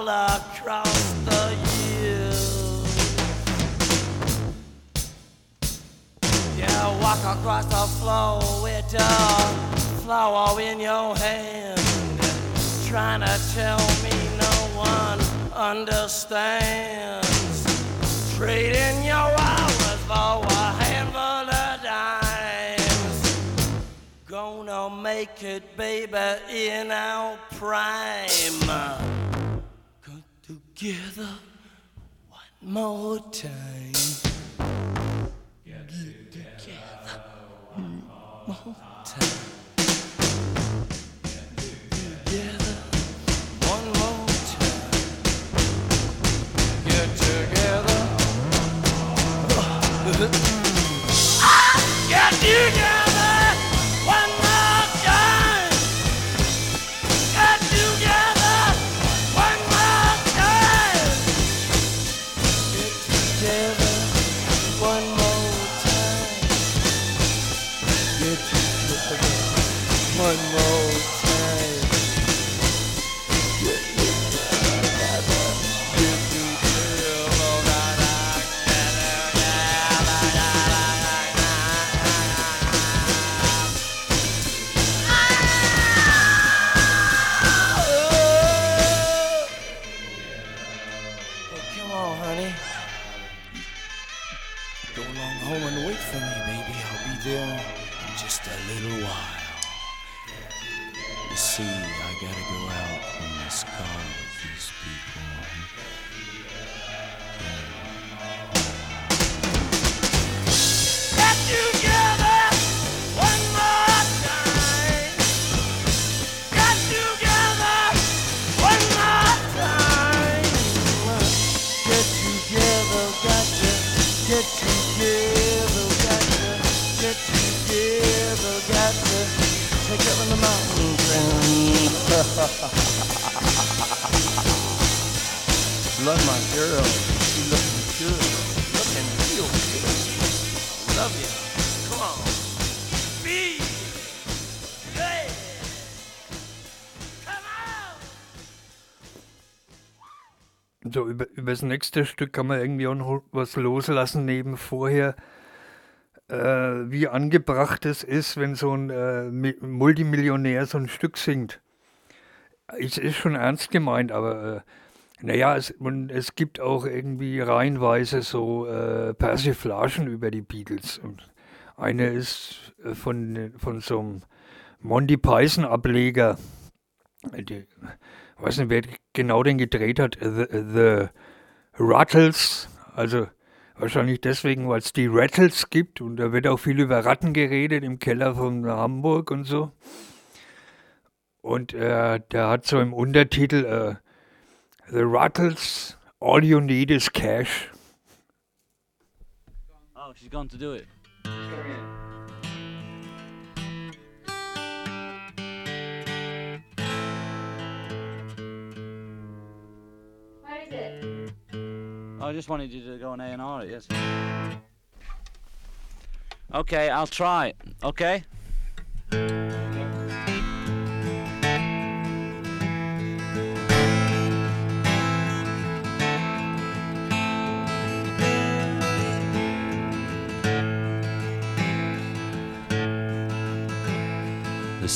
Across the years. You walk across the floor with a flower in your hand, trying to tell me no one understands. Trading your hours for a handful Gonna make it, baby, in our prime. Come together one more time. Get together one more time. Together one more time. Get together. Get Love my girl. She looking good. Looking real good. Love you. Come on. Be. So, über, über das nächste Stück kann man irgendwie auch noch was loslassen neben vorher. Äh, wie angebracht es ist, wenn so ein äh, Mi- Multimillionär so ein Stück singt. Es ist schon ernst gemeint, aber äh, naja, es, und es gibt auch irgendwie reihenweise so äh, Persiflagen über die Beatles. Und eine ist äh, von, von so einem Monty Python Ableger. Die, ich weiß nicht, wer genau den gedreht hat. The, the Rattles, also wahrscheinlich deswegen, weil es die Rattles gibt und da wird auch viel über Ratten geredet im Keller von Hamburg und so. Und äh, der hat so im Untertitel äh, The Rattles, all you need is cash. Oh, she's gone to do it. What is it? I just wanted you to go on A&R it, yes. Okay, I'll try. Okay?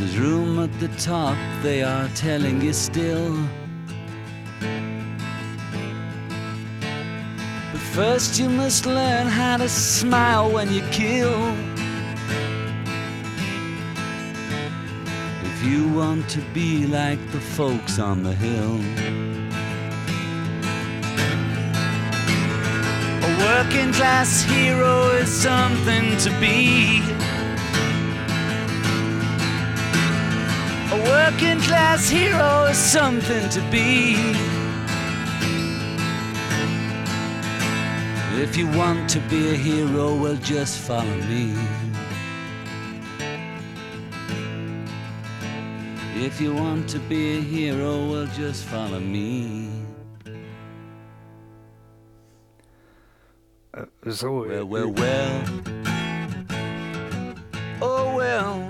There's room at the top, they are telling you still. But first, you must learn how to smile when you kill. If you want to be like the folks on the hill. A working class hero is something to be. Working class hero is something to be. If you want to be a hero, well, just follow me. If you want to be a hero, well, just follow me. Uh, so, Well, well, well. Oh. Well,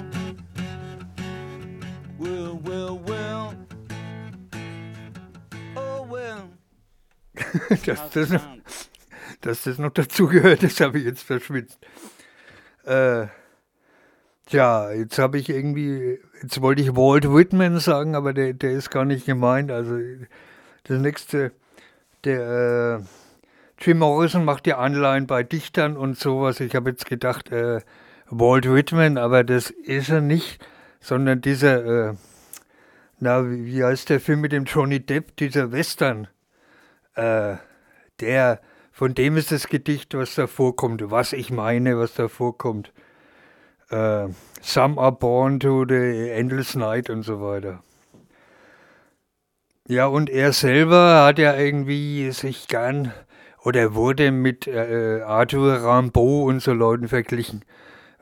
dass, das noch, dass das noch dazugehört, das habe ich jetzt verschwitzt. Äh, tja, jetzt habe ich irgendwie, jetzt wollte ich Walt Whitman sagen, aber der, der ist gar nicht gemeint. Also das nächste, der äh, Jim Morrison macht ja Anleihen bei Dichtern und sowas. Ich habe jetzt gedacht, äh, Walt Whitman, aber das ist er nicht, sondern dieser, äh, na, wie, wie heißt der Film mit dem Johnny Depp, dieser Western? Äh, der, von dem ist das Gedicht, was da vorkommt, was ich meine, was da vorkommt. Äh, Some are born to the endless night und so weiter. Ja, und er selber hat ja irgendwie sich gern oder wurde mit äh, Arthur Rimbaud und so Leuten verglichen,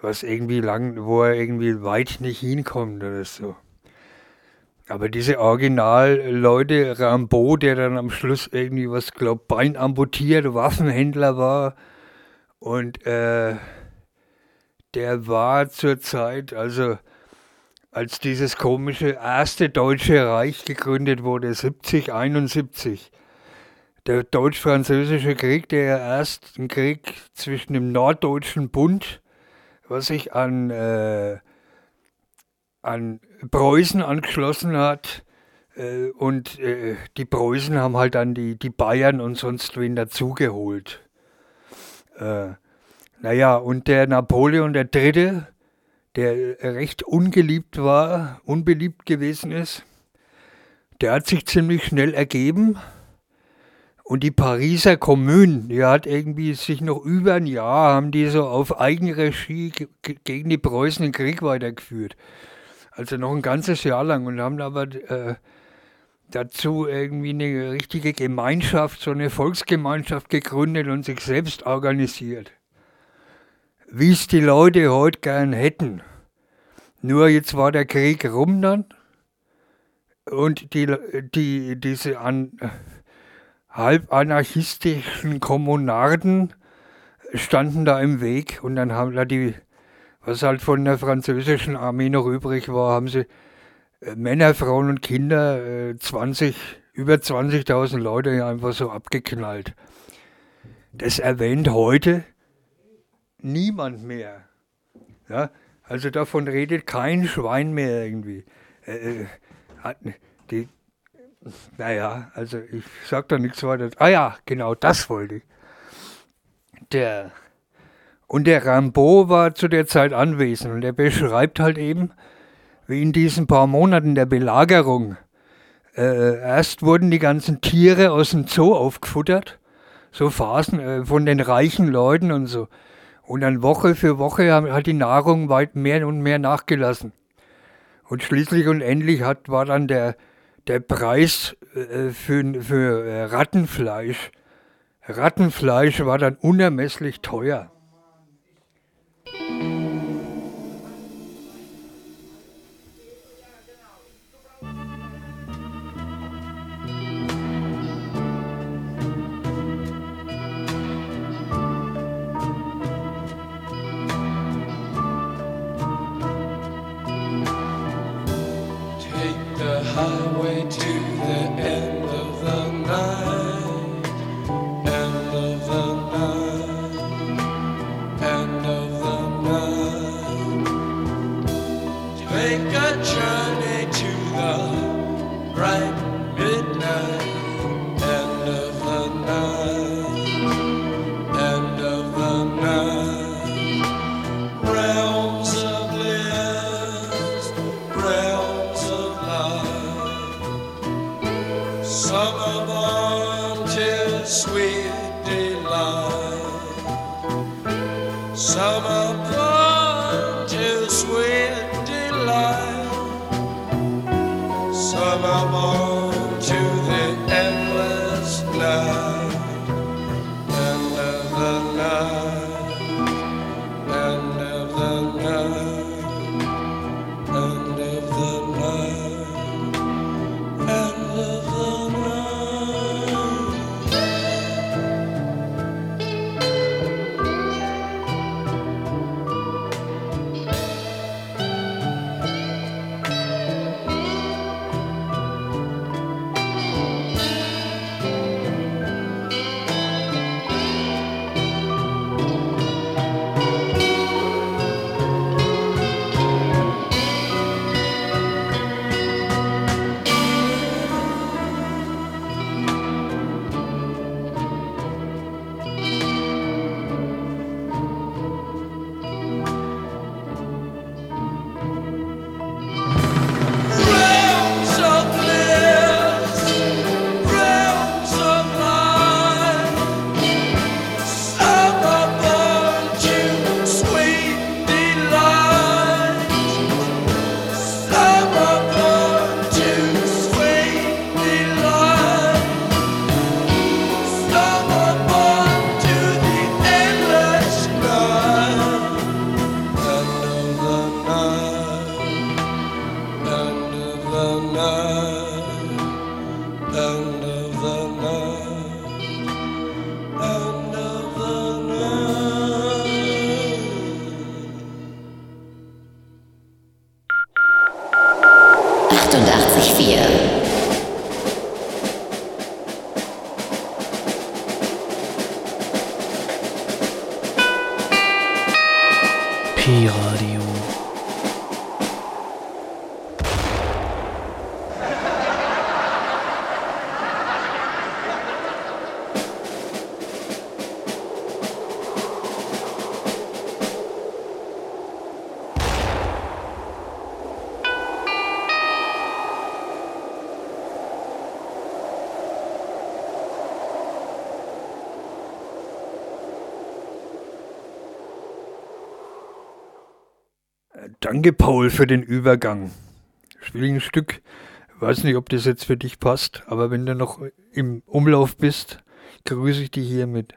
was irgendwie lang, wo er irgendwie weit nicht hinkommt oder so. Aber diese Original-Leute, Rimbaud, der dann am Schluss irgendwie was, glaub, Bein amputiert, Waffenhändler war und äh, der war zur Zeit, also als dieses komische erste deutsche Reich gegründet wurde, 70, 71. Der deutsch-französische Krieg, der ja erst ein Krieg zwischen dem Norddeutschen Bund, was sich an, äh, an Preußen angeschlossen hat, äh, und äh, die Preußen haben halt dann die, die Bayern und sonst wen dazugeholt. Äh, naja, und der Napoleon der Dritte, der recht ungeliebt war, unbeliebt gewesen ist, der hat sich ziemlich schnell ergeben. Und die Pariser Kommune, die hat irgendwie sich noch über ein Jahr, haben die so auf Eigenregie ge- ge- gegen die Preußen den Krieg weitergeführt. Also noch ein ganzes Jahr lang und haben aber äh, dazu irgendwie eine richtige Gemeinschaft, so eine Volksgemeinschaft gegründet und sich selbst organisiert. wie es die Leute heute gern hätten. Nur jetzt war der Krieg rum dann und die, die, diese an, halb anarchistischen Kommunarden standen da im Weg und dann haben da die, was halt von der französischen Armee noch übrig war, haben sie äh, Männer, Frauen und Kinder, äh, 20, über 20.000 Leute einfach so abgeknallt. Das erwähnt heute niemand mehr. Ja, also davon redet kein Schwein mehr irgendwie. Äh, äh, die, naja, also ich sag da nichts weiter. Ah ja, genau, das wollte ich. Der, und der Rambo war zu der Zeit anwesend und er beschreibt halt eben, wie in diesen paar Monaten der Belagerung äh, erst wurden die ganzen Tiere aus dem Zoo aufgefuttert, so Phasen äh, von den reichen Leuten und so. Und dann Woche für Woche hat die Nahrung weit mehr und mehr nachgelassen. Und schließlich und endlich hat, war dann der, der Preis äh, für, für äh, Rattenfleisch. Rattenfleisch war dann unermesslich teuer. Thank you. Danke, Paul, für den Übergang. Ich will ein Stück, weiß nicht, ob das jetzt für dich passt, aber wenn du noch im Umlauf bist, grüße ich dich hiermit.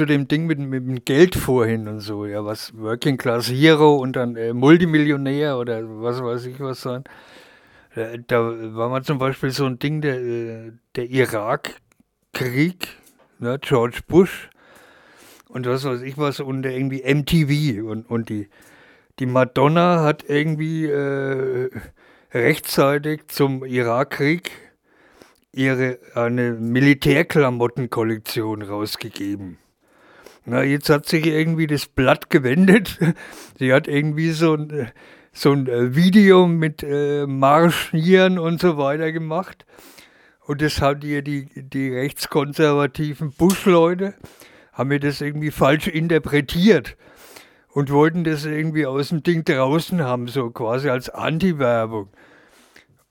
Zu dem Ding mit, mit dem Geld vorhin und so, ja, was Working Class Hero und dann äh, Multimillionär oder was weiß ich was sein. Äh, da war mal zum Beispiel so ein Ding, der, äh, der Irakkrieg, ne, George Bush und was weiß ich was und irgendwie MTV und, und die, die Madonna hat irgendwie äh, rechtzeitig zum Irakkrieg ihre eine Militärklamottenkollektion rausgegeben. Na, jetzt hat sich irgendwie das Blatt gewendet. Sie hat irgendwie so ein, äh, so ein äh, Video mit äh, Marschieren und so weiter gemacht. Und das haben ihr die, die rechtskonservativen Bush-Leute, haben mir das irgendwie falsch interpretiert und wollten das irgendwie aus dem Ding draußen haben, so quasi als Anti-Werbung.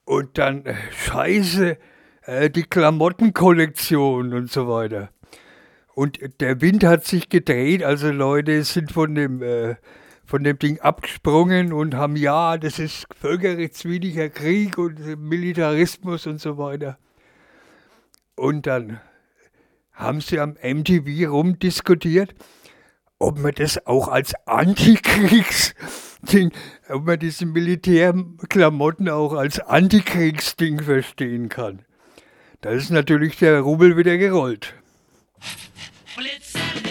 Und dann, äh, scheiße, äh, die Klamottenkollektion und so weiter. Und der Wind hat sich gedreht, also Leute sind von dem, äh, von dem Ding abgesprungen und haben, ja, das ist völkerrechtswidriger Krieg und Militarismus und so weiter. Und dann haben sie am MTV rumdiskutiert, ob man das auch als Antikriegsding, ob man diese Militärklamotten auch als Antikriegsding verstehen kann. Da ist natürlich der Rubel wieder gerollt. Well, it's Saturday night and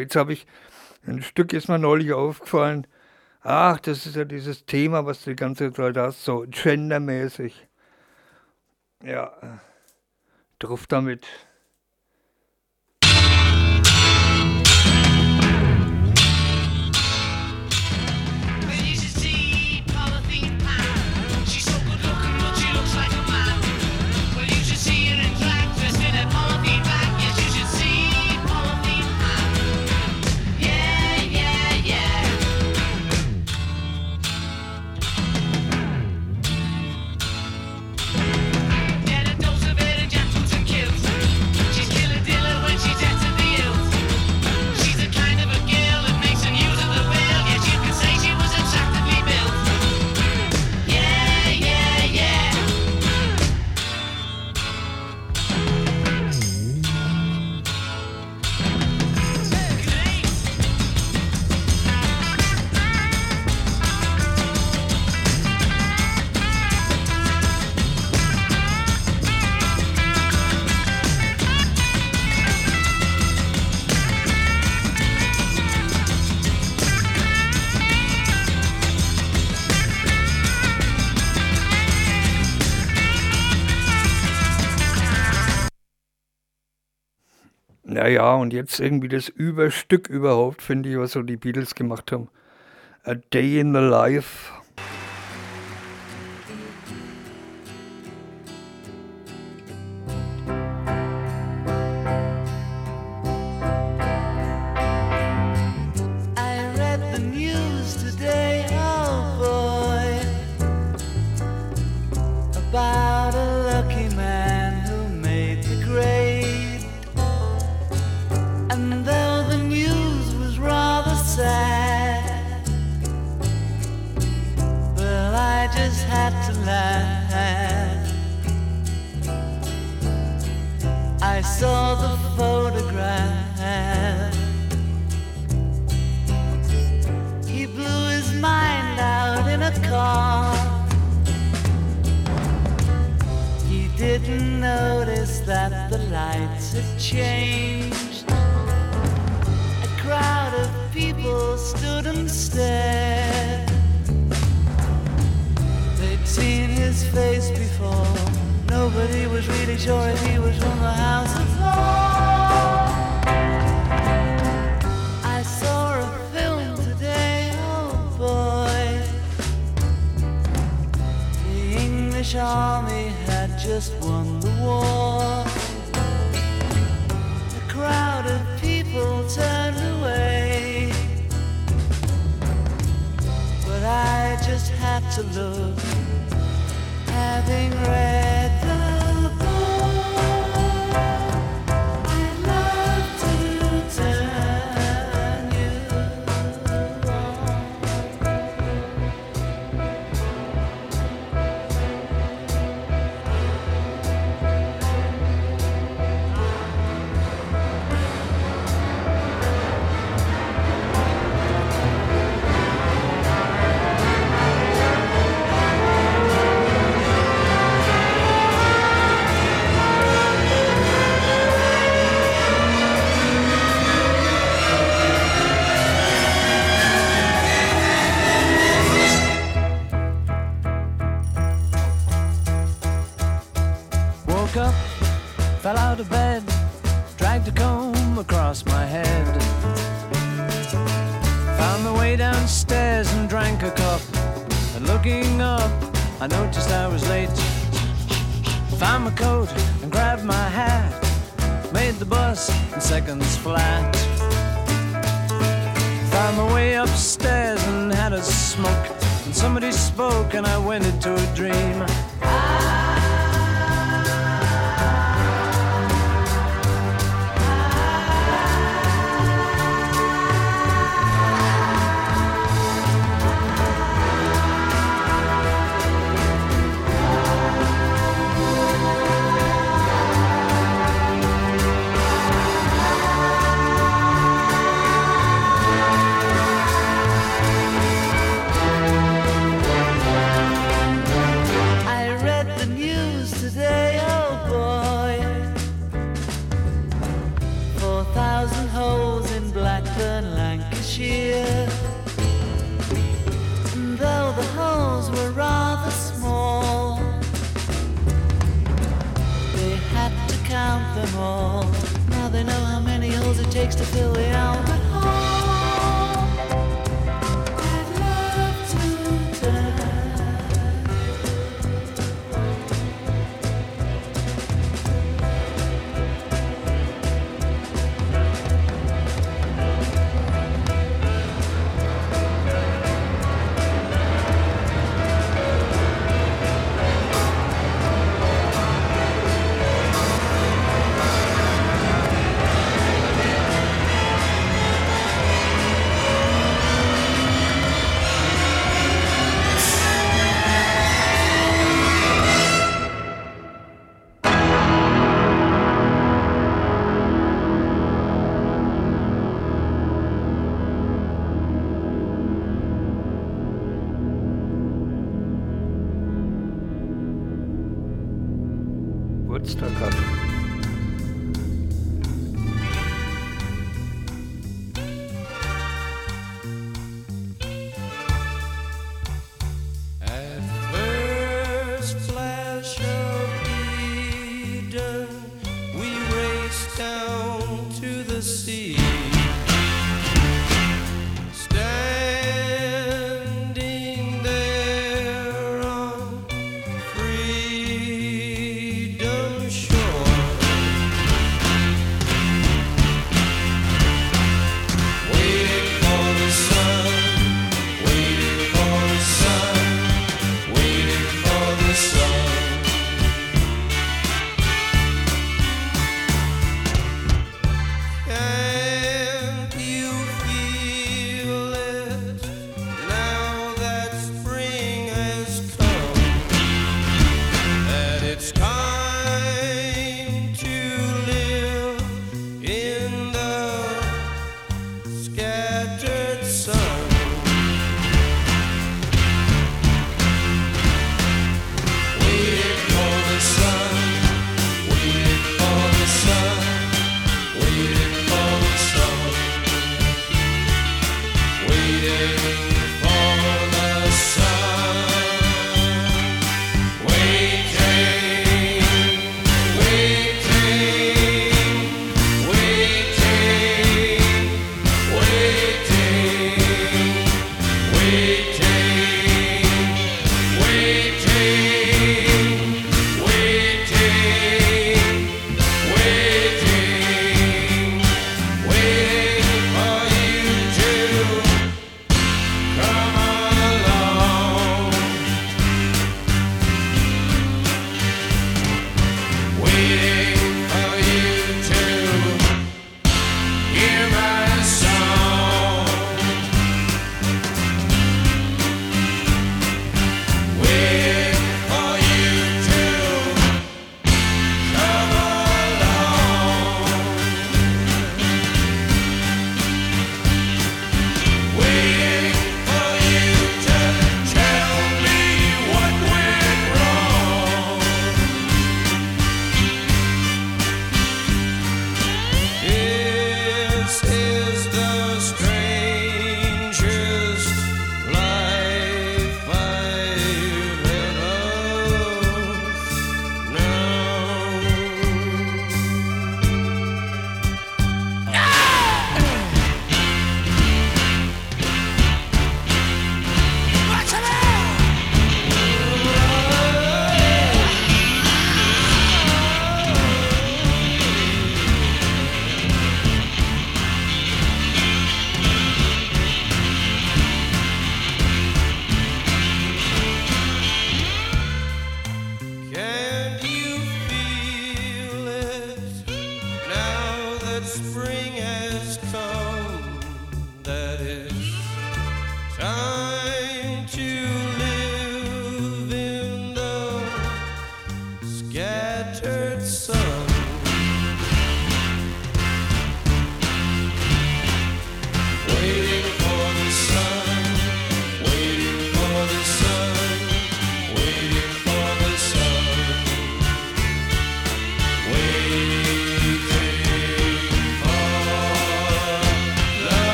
jetzt habe ich ein Stück ist mir neulich aufgefallen. Ach, das ist ja dieses Thema, was du die ganze Zeit hast, so gendermäßig. Ja, äh, drauf damit. Ja, ja, und jetzt irgendwie das Überstück überhaupt, finde ich, was so die Beatles gemacht haben. A Day in the Life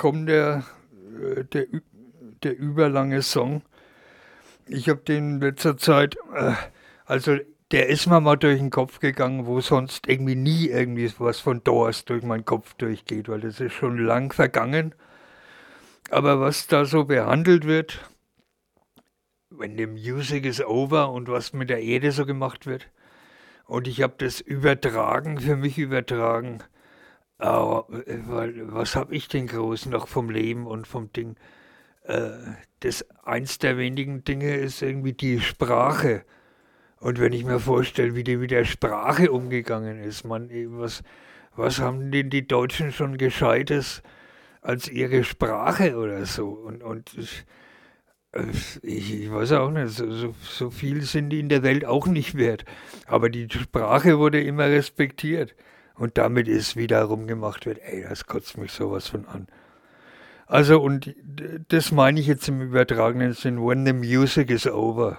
kommt der, äh, der, der überlange Song. Ich habe den in letzter Zeit, äh, also der ist mir mal durch den Kopf gegangen, wo sonst irgendwie nie irgendwie was von Doors durch meinen Kopf durchgeht, weil das ist schon lang vergangen. Aber was da so behandelt wird, wenn the music is over und was mit der Erde so gemacht wird, und ich habe das übertragen, für mich übertragen, aber, äh, was habe ich denn groß noch vom Leben und vom Ding? Äh, das eins der wenigen Dinge ist irgendwie die Sprache. Und wenn ich mir vorstelle, wie die mit der Sprache umgegangen ist, man, eh, was, was haben denn die Deutschen schon Gescheites als ihre Sprache oder so? Und, und ich, äh, ich, ich weiß auch nicht, so, so, so viel sind die in der Welt auch nicht wert. Aber die Sprache wurde immer respektiert. Und damit ist wieder rumgemacht wird, ey, das kotzt mich sowas von an. Also, und das meine ich jetzt im übertragenen Sinn, when the music is over.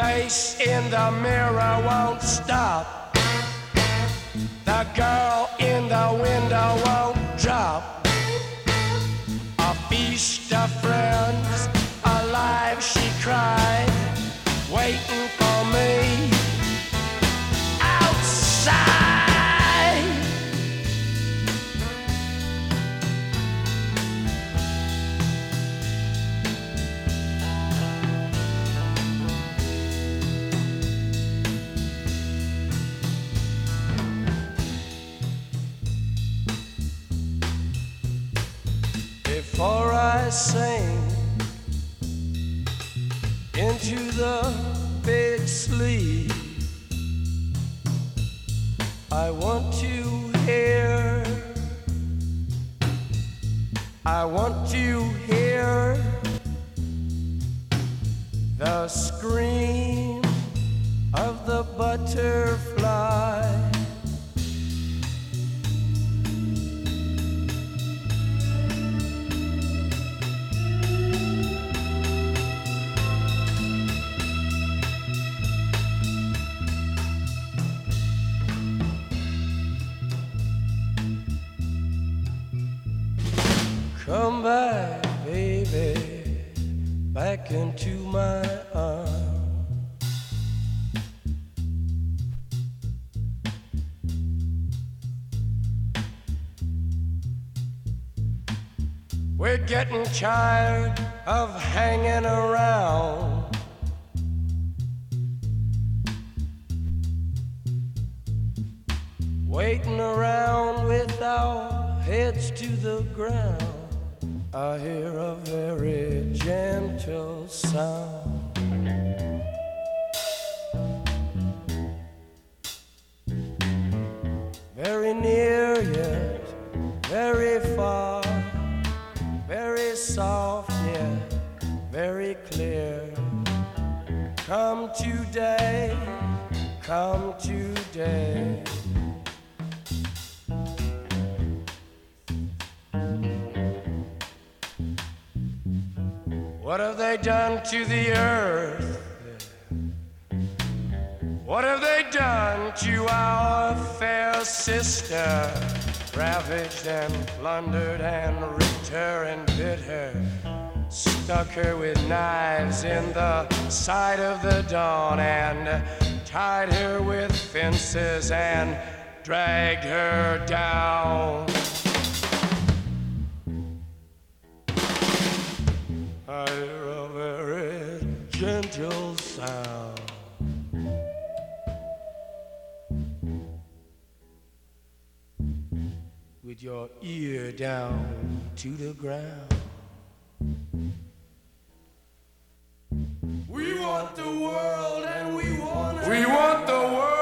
Face in the mirror won't stop. The girl in the window won't drop. A feast of friends, Into the big sleep, I want to hear. I want to hear the scream of the butterfly. Baby, back into my arms. We're getting tired of hanging around. Waiting around with our heads to the ground. I hear a very gentle sound. Very near yet very far, very soft yet very clear. Come today, come today. What have they done to the earth? What have they done to our fair sister? Ravaged and plundered and ripped her and bit her. Stuck her with knives in the side of the dawn and tied her with fences and dragged her down. I hear a very gentle sound. With your ear down to the ground. We want the world and we want. We want the world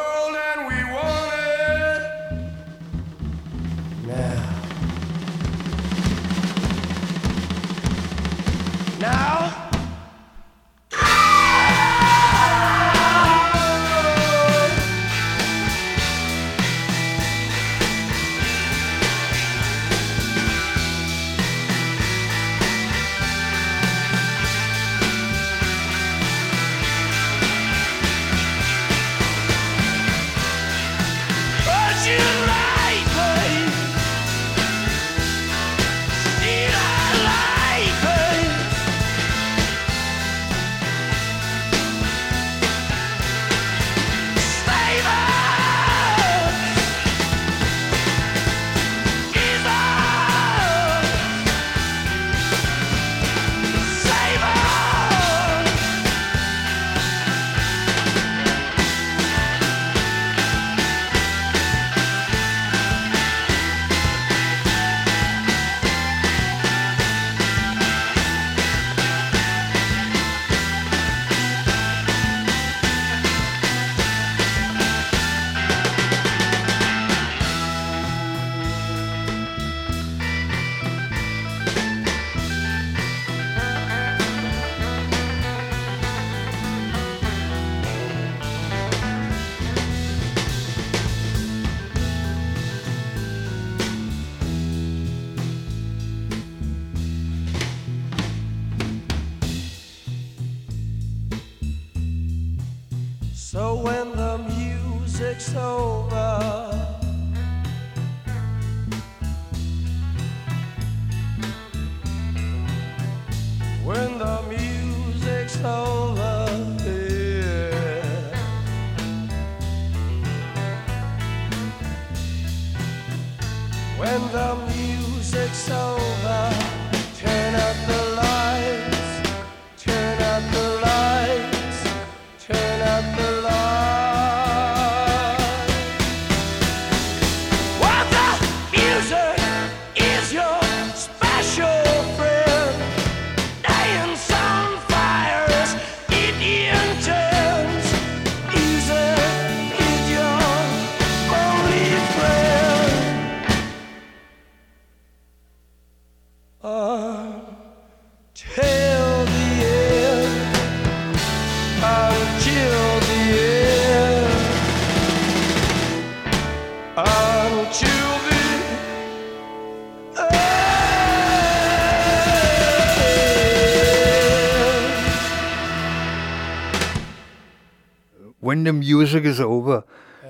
the Music is Over.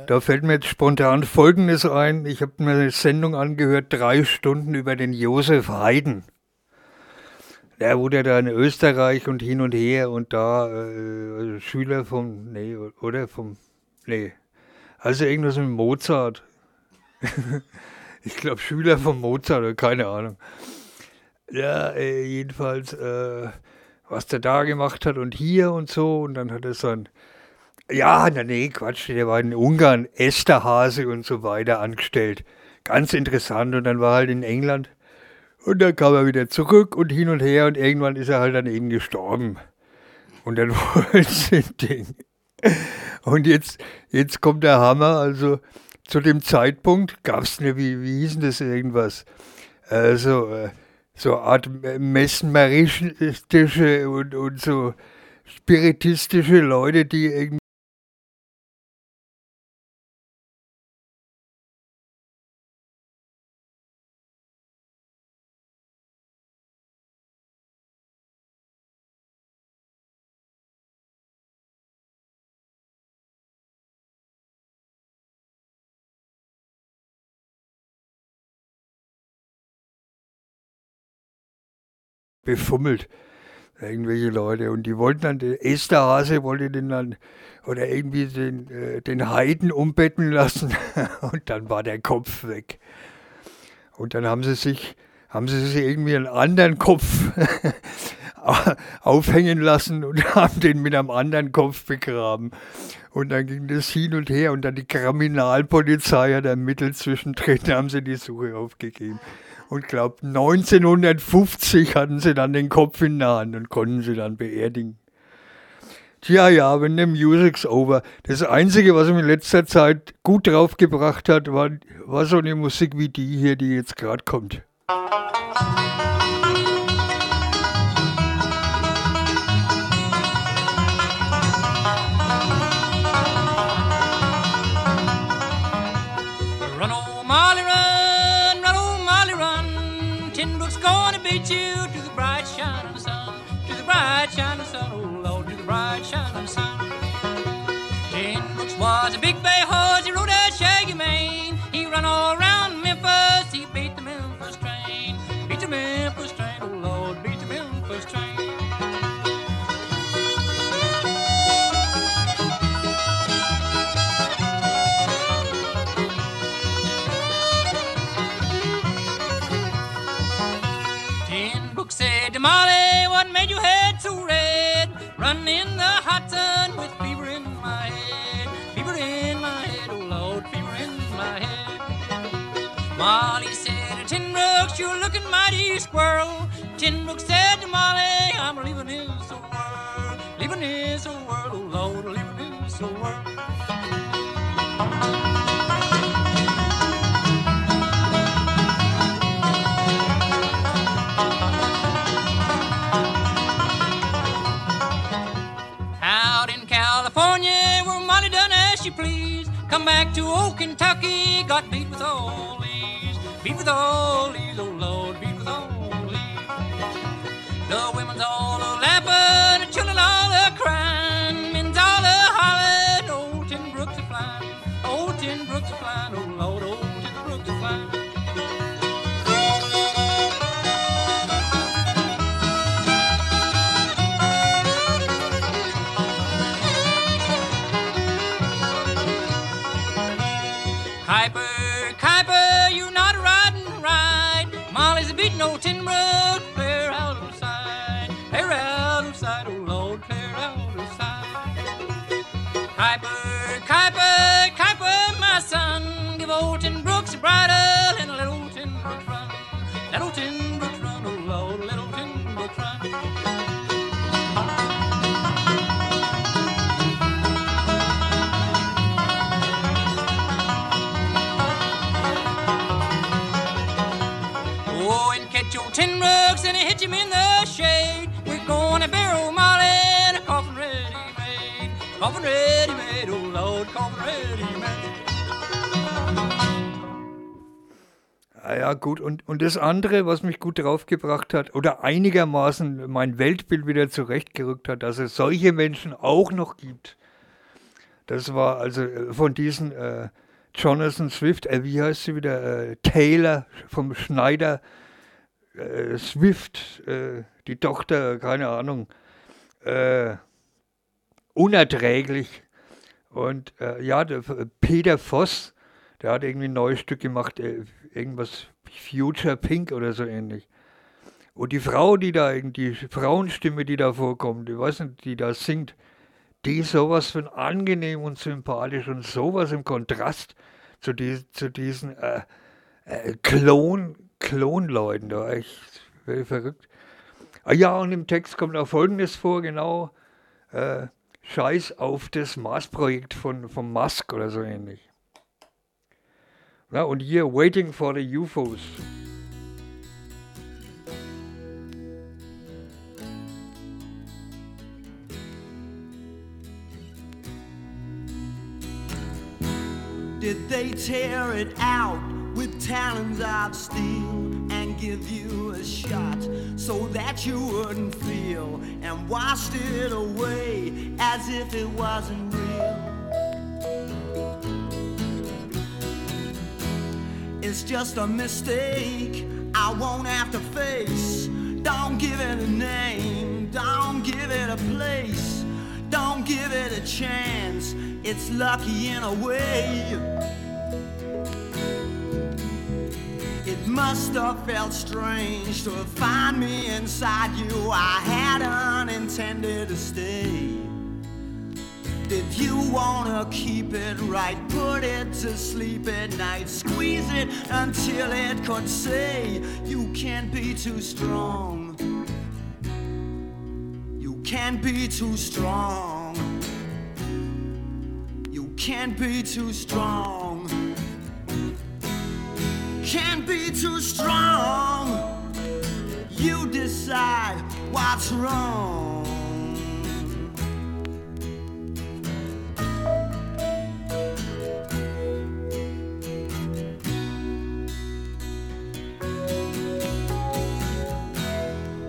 Da fällt mir jetzt spontan Folgendes ein. Ich habe mir eine Sendung angehört, drei Stunden über den Josef Haydn. Der wurde da in Österreich und hin und her und da äh, Schüler vom, nee, oder vom, nee, also irgendwas mit Mozart. ich glaube Schüler von Mozart oder keine Ahnung. Ja, äh, jedenfalls, äh, was der da gemacht hat und hier und so und dann hat er so ein, ja, na, nee, Quatsch, der war in Ungarn, Esterhase und so weiter angestellt. Ganz interessant und dann war er halt in England und dann kam er wieder zurück und hin und her und irgendwann ist er halt dann eben gestorben. Und dann wollten sie Ding. Und jetzt, jetzt kommt der Hammer, also zu dem Zeitpunkt gab es eine, wie, wie hieß denn das irgendwas? Also, äh, so Art mesmeristische und, und so spiritistische Leute, die irgendwie befummelt. Irgendwelche Leute. Und die wollten dann, der Esterhase wollte den dann, oder irgendwie den, äh, den Heiden umbetten lassen. Und dann war der Kopf weg. Und dann haben sie sich, haben sie sich irgendwie einen anderen Kopf aufhängen lassen und haben den mit einem anderen Kopf begraben. Und dann ging das hin und her und dann die Kriminalpolizei hat ermittelt. Zwischendrin haben sie die Suche aufgegeben. Und glaubt, 1950 hatten sie dann den Kopf in der Hand und konnten sie dann beerdigen. Tja, ja, wenn der Music's over. Das Einzige, was mich in letzter Zeit gut draufgebracht hat, war, war so eine Musik wie die hier, die jetzt gerade kommt. Brooks was a big bay horse, You're looking mighty squirrel. Tin Brook said to Molly, I'm leaving this old world. Leaving this old world, oh Lord, leaving this old world. Out in California, where Molly done as she pleased. Come back to old Kentucky, got beat with all these. Beat with all these, tin rugs and hit him in the shade. We're going to barrel Molly and a coffin ready made. Coffin ready made, oh Lord, coffin ready made. Ah ja, gut. Und, und das andere, was mich gut draufgebracht hat, oder einigermaßen mein Weltbild wieder zurechtgerückt hat, dass es solche Menschen auch noch gibt. Das war also äh, von diesen äh, Jonathan Swift, äh, wie heißt sie wieder, äh, Taylor vom Schneider äh, Swift, äh, die Tochter, keine Ahnung, äh, unerträglich. Und äh, ja, der, F- Peter Voss, der hat irgendwie ein neues Stück gemacht, äh, irgendwas Future Pink oder so ähnlich. Und die Frau, die da, die Frauenstimme, die da vorkommt, ich weiß nicht, die da singt, die ist sowas von angenehm und sympathisch und sowas im Kontrast zu, die, zu diesen äh, äh, Klon, Klonleuten da. Ich wäre verrückt. Ah ja, und im Text kommt auch Folgendes vor, genau. Äh, Scheiß auf das Mars-Projekt von, von Musk oder so ähnlich. Ja, und hier Waiting for the UFOs. Did they tear it out with talons of steel and give you a shot so that you wouldn't feel and washed it away as if it wasn't real? It's just a mistake I won't have to face. Don't give it a name, don't give it a place, don't give it a chance. It's lucky in a way. Must have felt strange to find me inside you. I had unintended to stay. Did you wanna keep it right? Put it to sleep at night. Squeeze it until it could say, You can't be too strong. You can't be too strong. You can't be too strong. Can't be too strong. You decide what's wrong.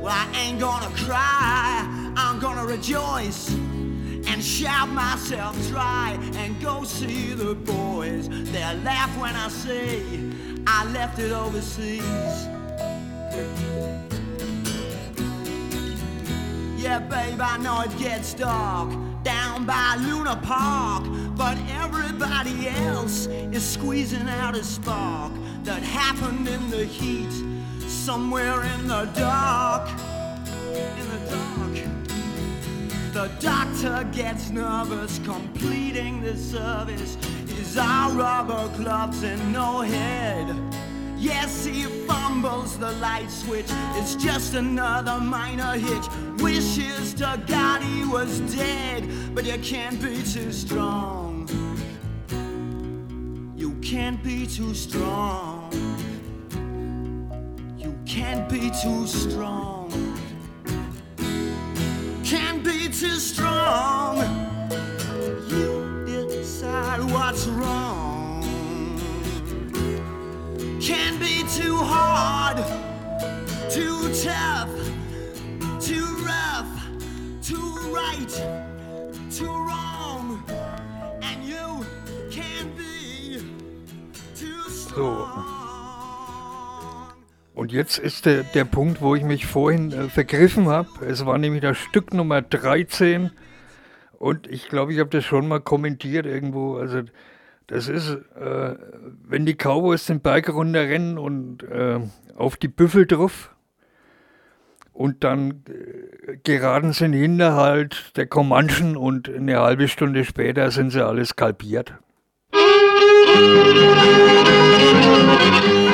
Well, I ain't gonna cry, I'm gonna rejoice and shout myself dry and go see the boys. They'll laugh when I say I left it overseas. Yeah, babe, I know it gets dark down by Luna Park, but everybody else is squeezing out a spark that happened in the heat somewhere in the dark. In the dark. The doctor gets nervous completing the service. Our rubber gloves and no head. Yes, he fumbles the light switch. It's just another minor hitch. Wishes to God he was dead, but you can't be too strong. You can't be too strong. You can't be too strong. Can't be too strong. Decide what's wrong. Can't be too hard, too tough, too rough, too right, too wrong. And you can't be too So. Und jetzt ist der, der Punkt, wo ich mich vorhin äh, vergriffen habe. Es war nämlich das Stück Nummer 13. Und ich glaube, ich habe das schon mal kommentiert irgendwo. Also, das ist, äh, wenn die Cowboys den Berg runterrennen und äh, auf die Büffel drauf. Und dann äh, geraten sie in den Hinterhalt der Comanchen und eine halbe Stunde später sind sie alle skalpiert. I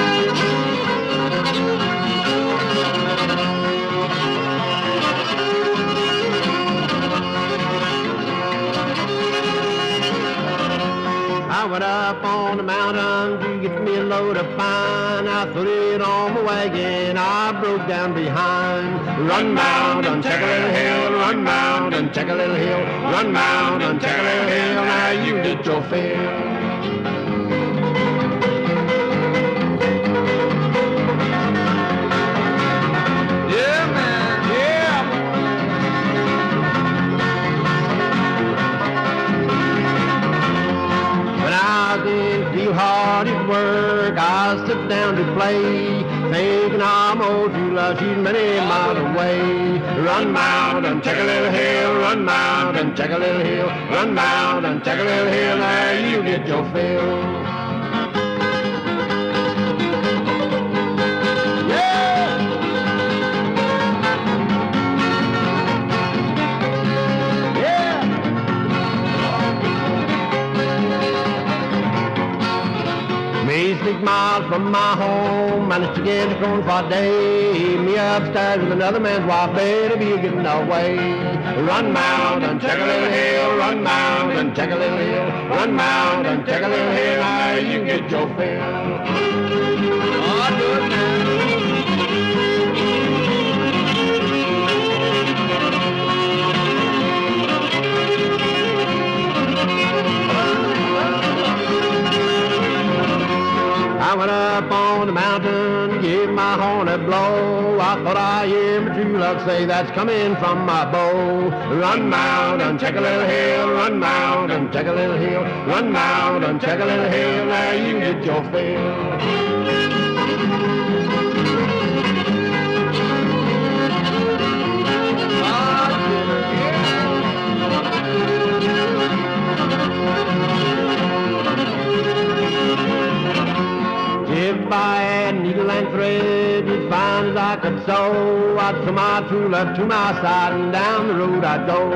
went up on the mountain to get me a load of pine. I threw it on my wagon, I broke down behind. Run mountain, check a little hill, run mountain, check a little hill, run mountain, check a little hill. Now you get your fill. I didn't hard at work, I sit down to play, thinking I'm old to love. She's many miles away. Run mountain, check a little hill, run mountain, check a little hill, run mountain, check a little hill. There you get your fill. Six miles from my home, managed to get a corn for a day. Me upstairs with another man's wife, better be getting away. Run mountain, check a little hill, run mountain, check a little hill, run mountain, check a little hill, now you can get your fill. I went up on the mountain, gave my horn a blow. I thought I hear my true love say that's coming from my bow. Run mountain, check a little hill, run mountain, check a little hill, run mountain, check a little hill, now you get your fill. I had needle and thread as fine as I could sew, I'd sew my true love to my side and down the road I'd go.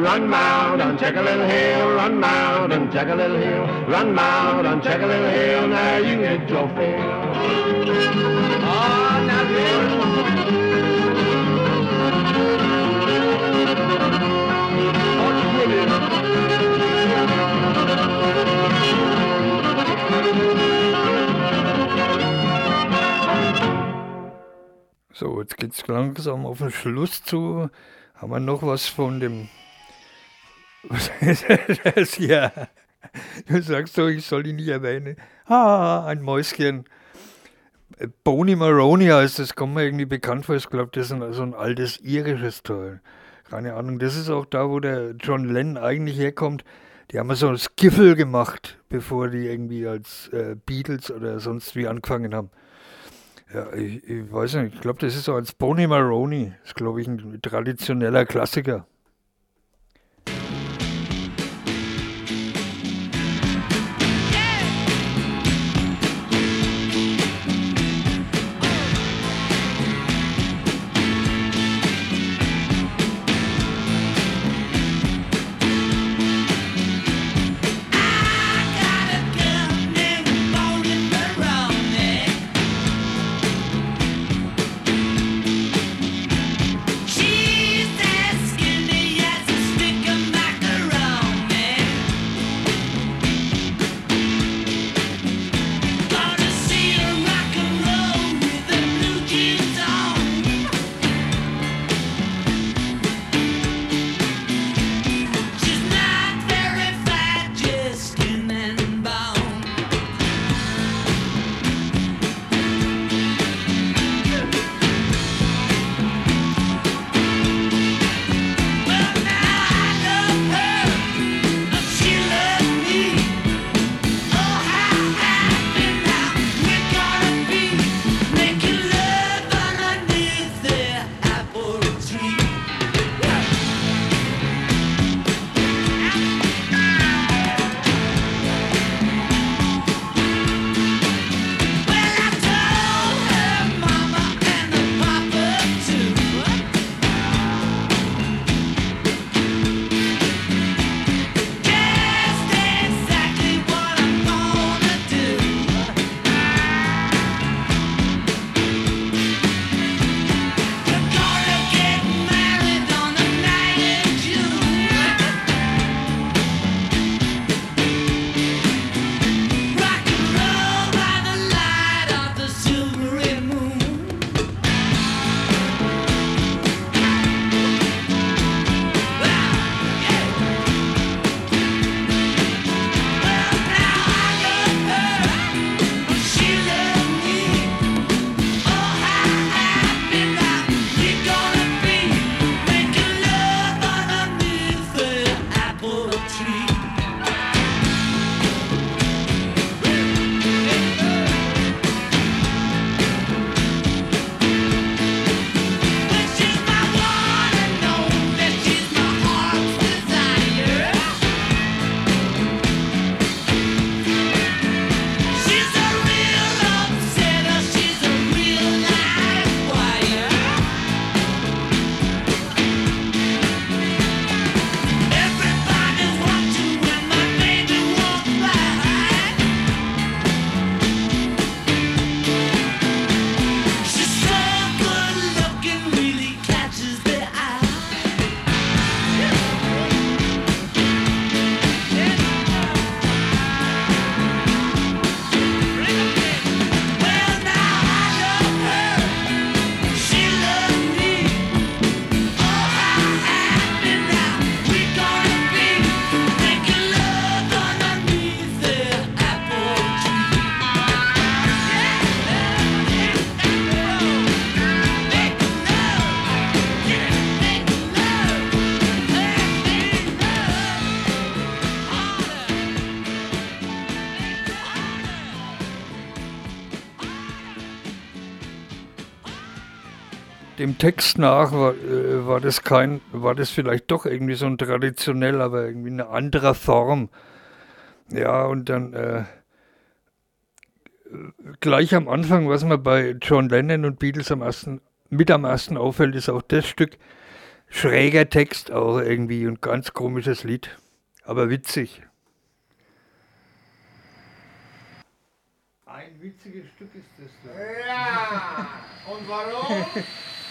Run mountain, check a little hill, run mountain, check a little hill, run mountain, check a little hill, now you get your fill. Oh, now So, jetzt geht's langsam auf den Schluss zu. Haben wir noch was von dem. Was ist das hier? Du sagst so, ich soll ihn nicht erwähnen. Ah, ein Mäuschen. Äh, Boney Maroney heißt das, kommt mir irgendwie bekannt vor. Ich glaube, das ist so ein altes irisches Teil. Keine Ahnung. Das ist auch da, wo der John Lennon eigentlich herkommt. Die haben so ein Skiffle gemacht, bevor die irgendwie als äh, Beatles oder sonst wie angefangen haben. Ja, ich, ich weiß nicht, ich glaube, das ist so als Boney Maroney. Das ist, glaube ich, ein traditioneller Klassiker. dem Text nach war, äh, war, das kein, war das vielleicht doch irgendwie so ein traditionell, aber irgendwie eine andere Form. Ja, und dann äh, äh, gleich am Anfang, was man bei John Lennon und Beatles am ersten, mit am ersten auffällt, ist auch das Stück schräger Text auch irgendwie und ganz komisches Lied, aber witzig. Ein witziges Stück ist das. Da. Ja, und warum?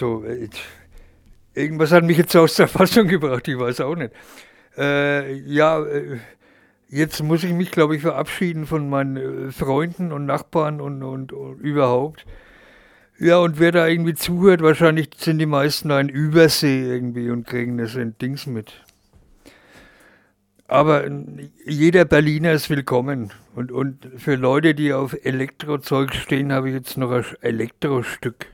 so, äh, irgendwas hat mich jetzt aus der Fassung gebracht, ich weiß auch nicht. Äh, ja, äh, jetzt muss ich mich, glaube ich, verabschieden von meinen äh, Freunden und Nachbarn und, und, und überhaupt. Ja, und wer da irgendwie zuhört, wahrscheinlich sind die meisten ein Übersee irgendwie und kriegen das in Dings mit. Aber jeder Berliner ist willkommen. Und, und für Leute, die auf Elektrozeug stehen, habe ich jetzt noch ein Elektrostück.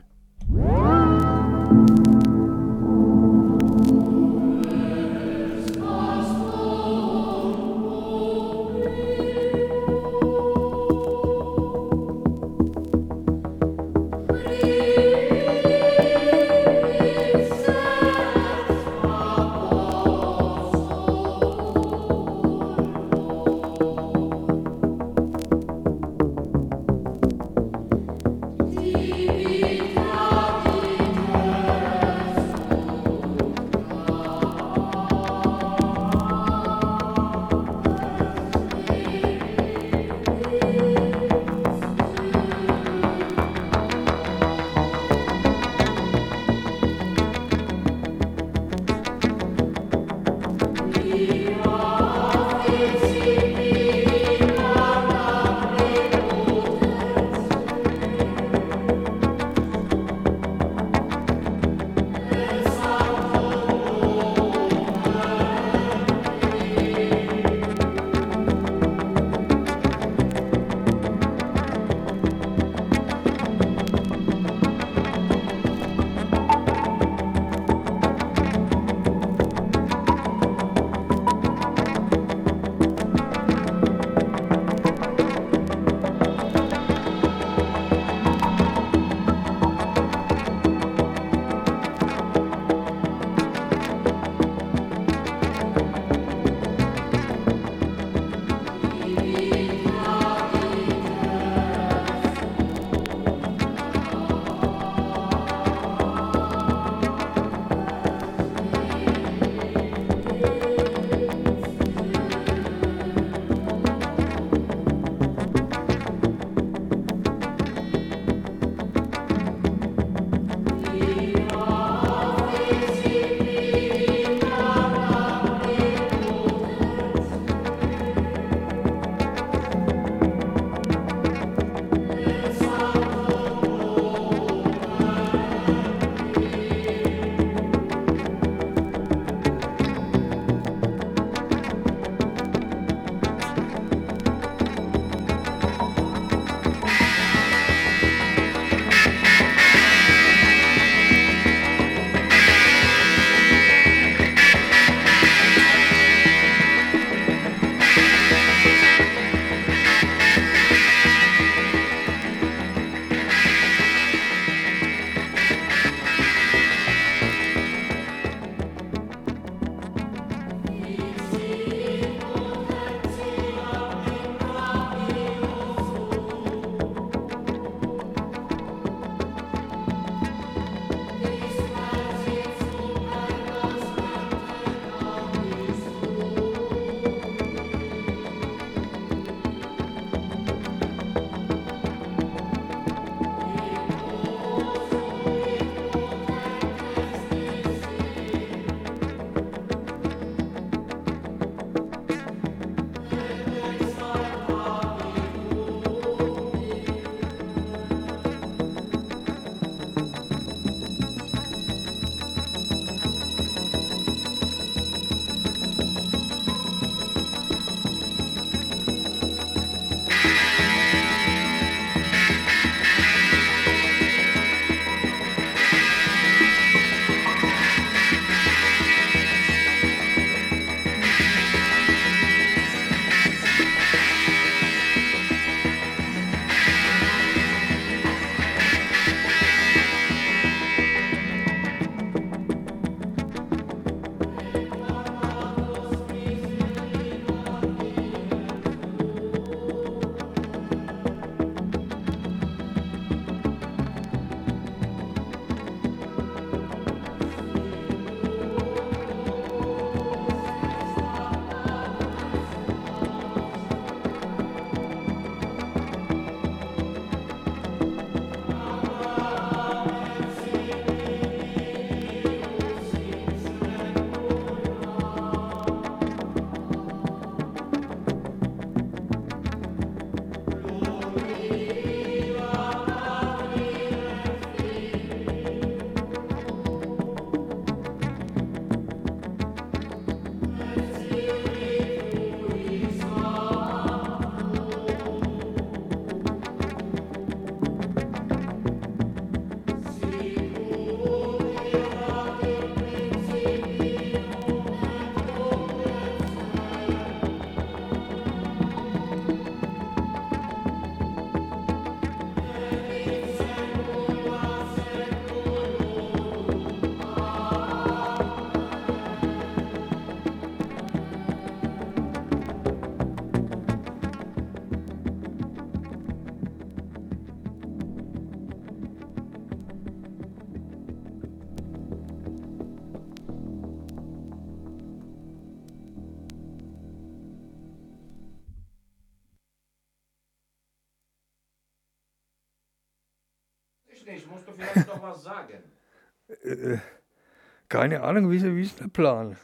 Keine Ahnung, wie, wie ist der Plan?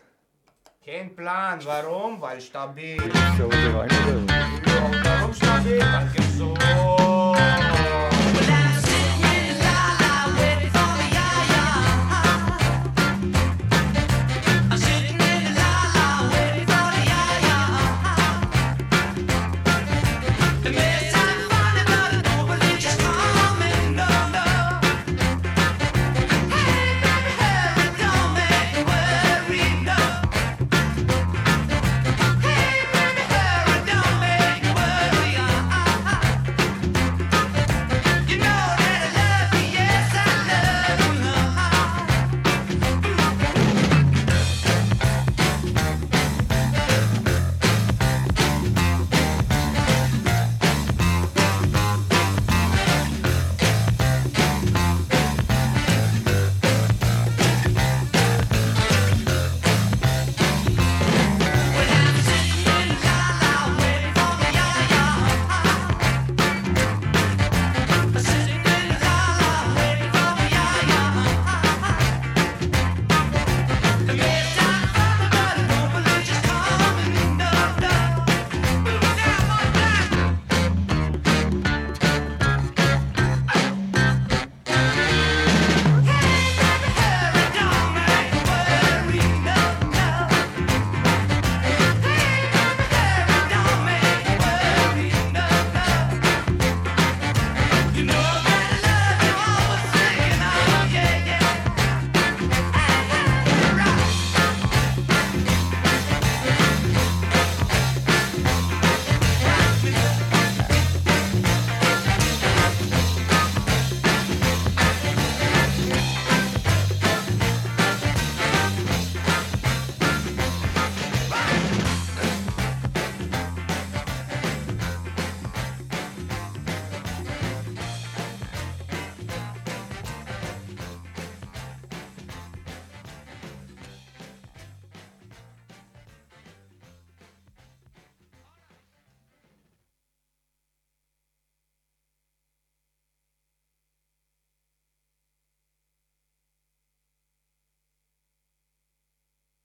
Kein Plan, warum? Weil stabil. So, so rein, oder? Ja, warum stabil? Gibt's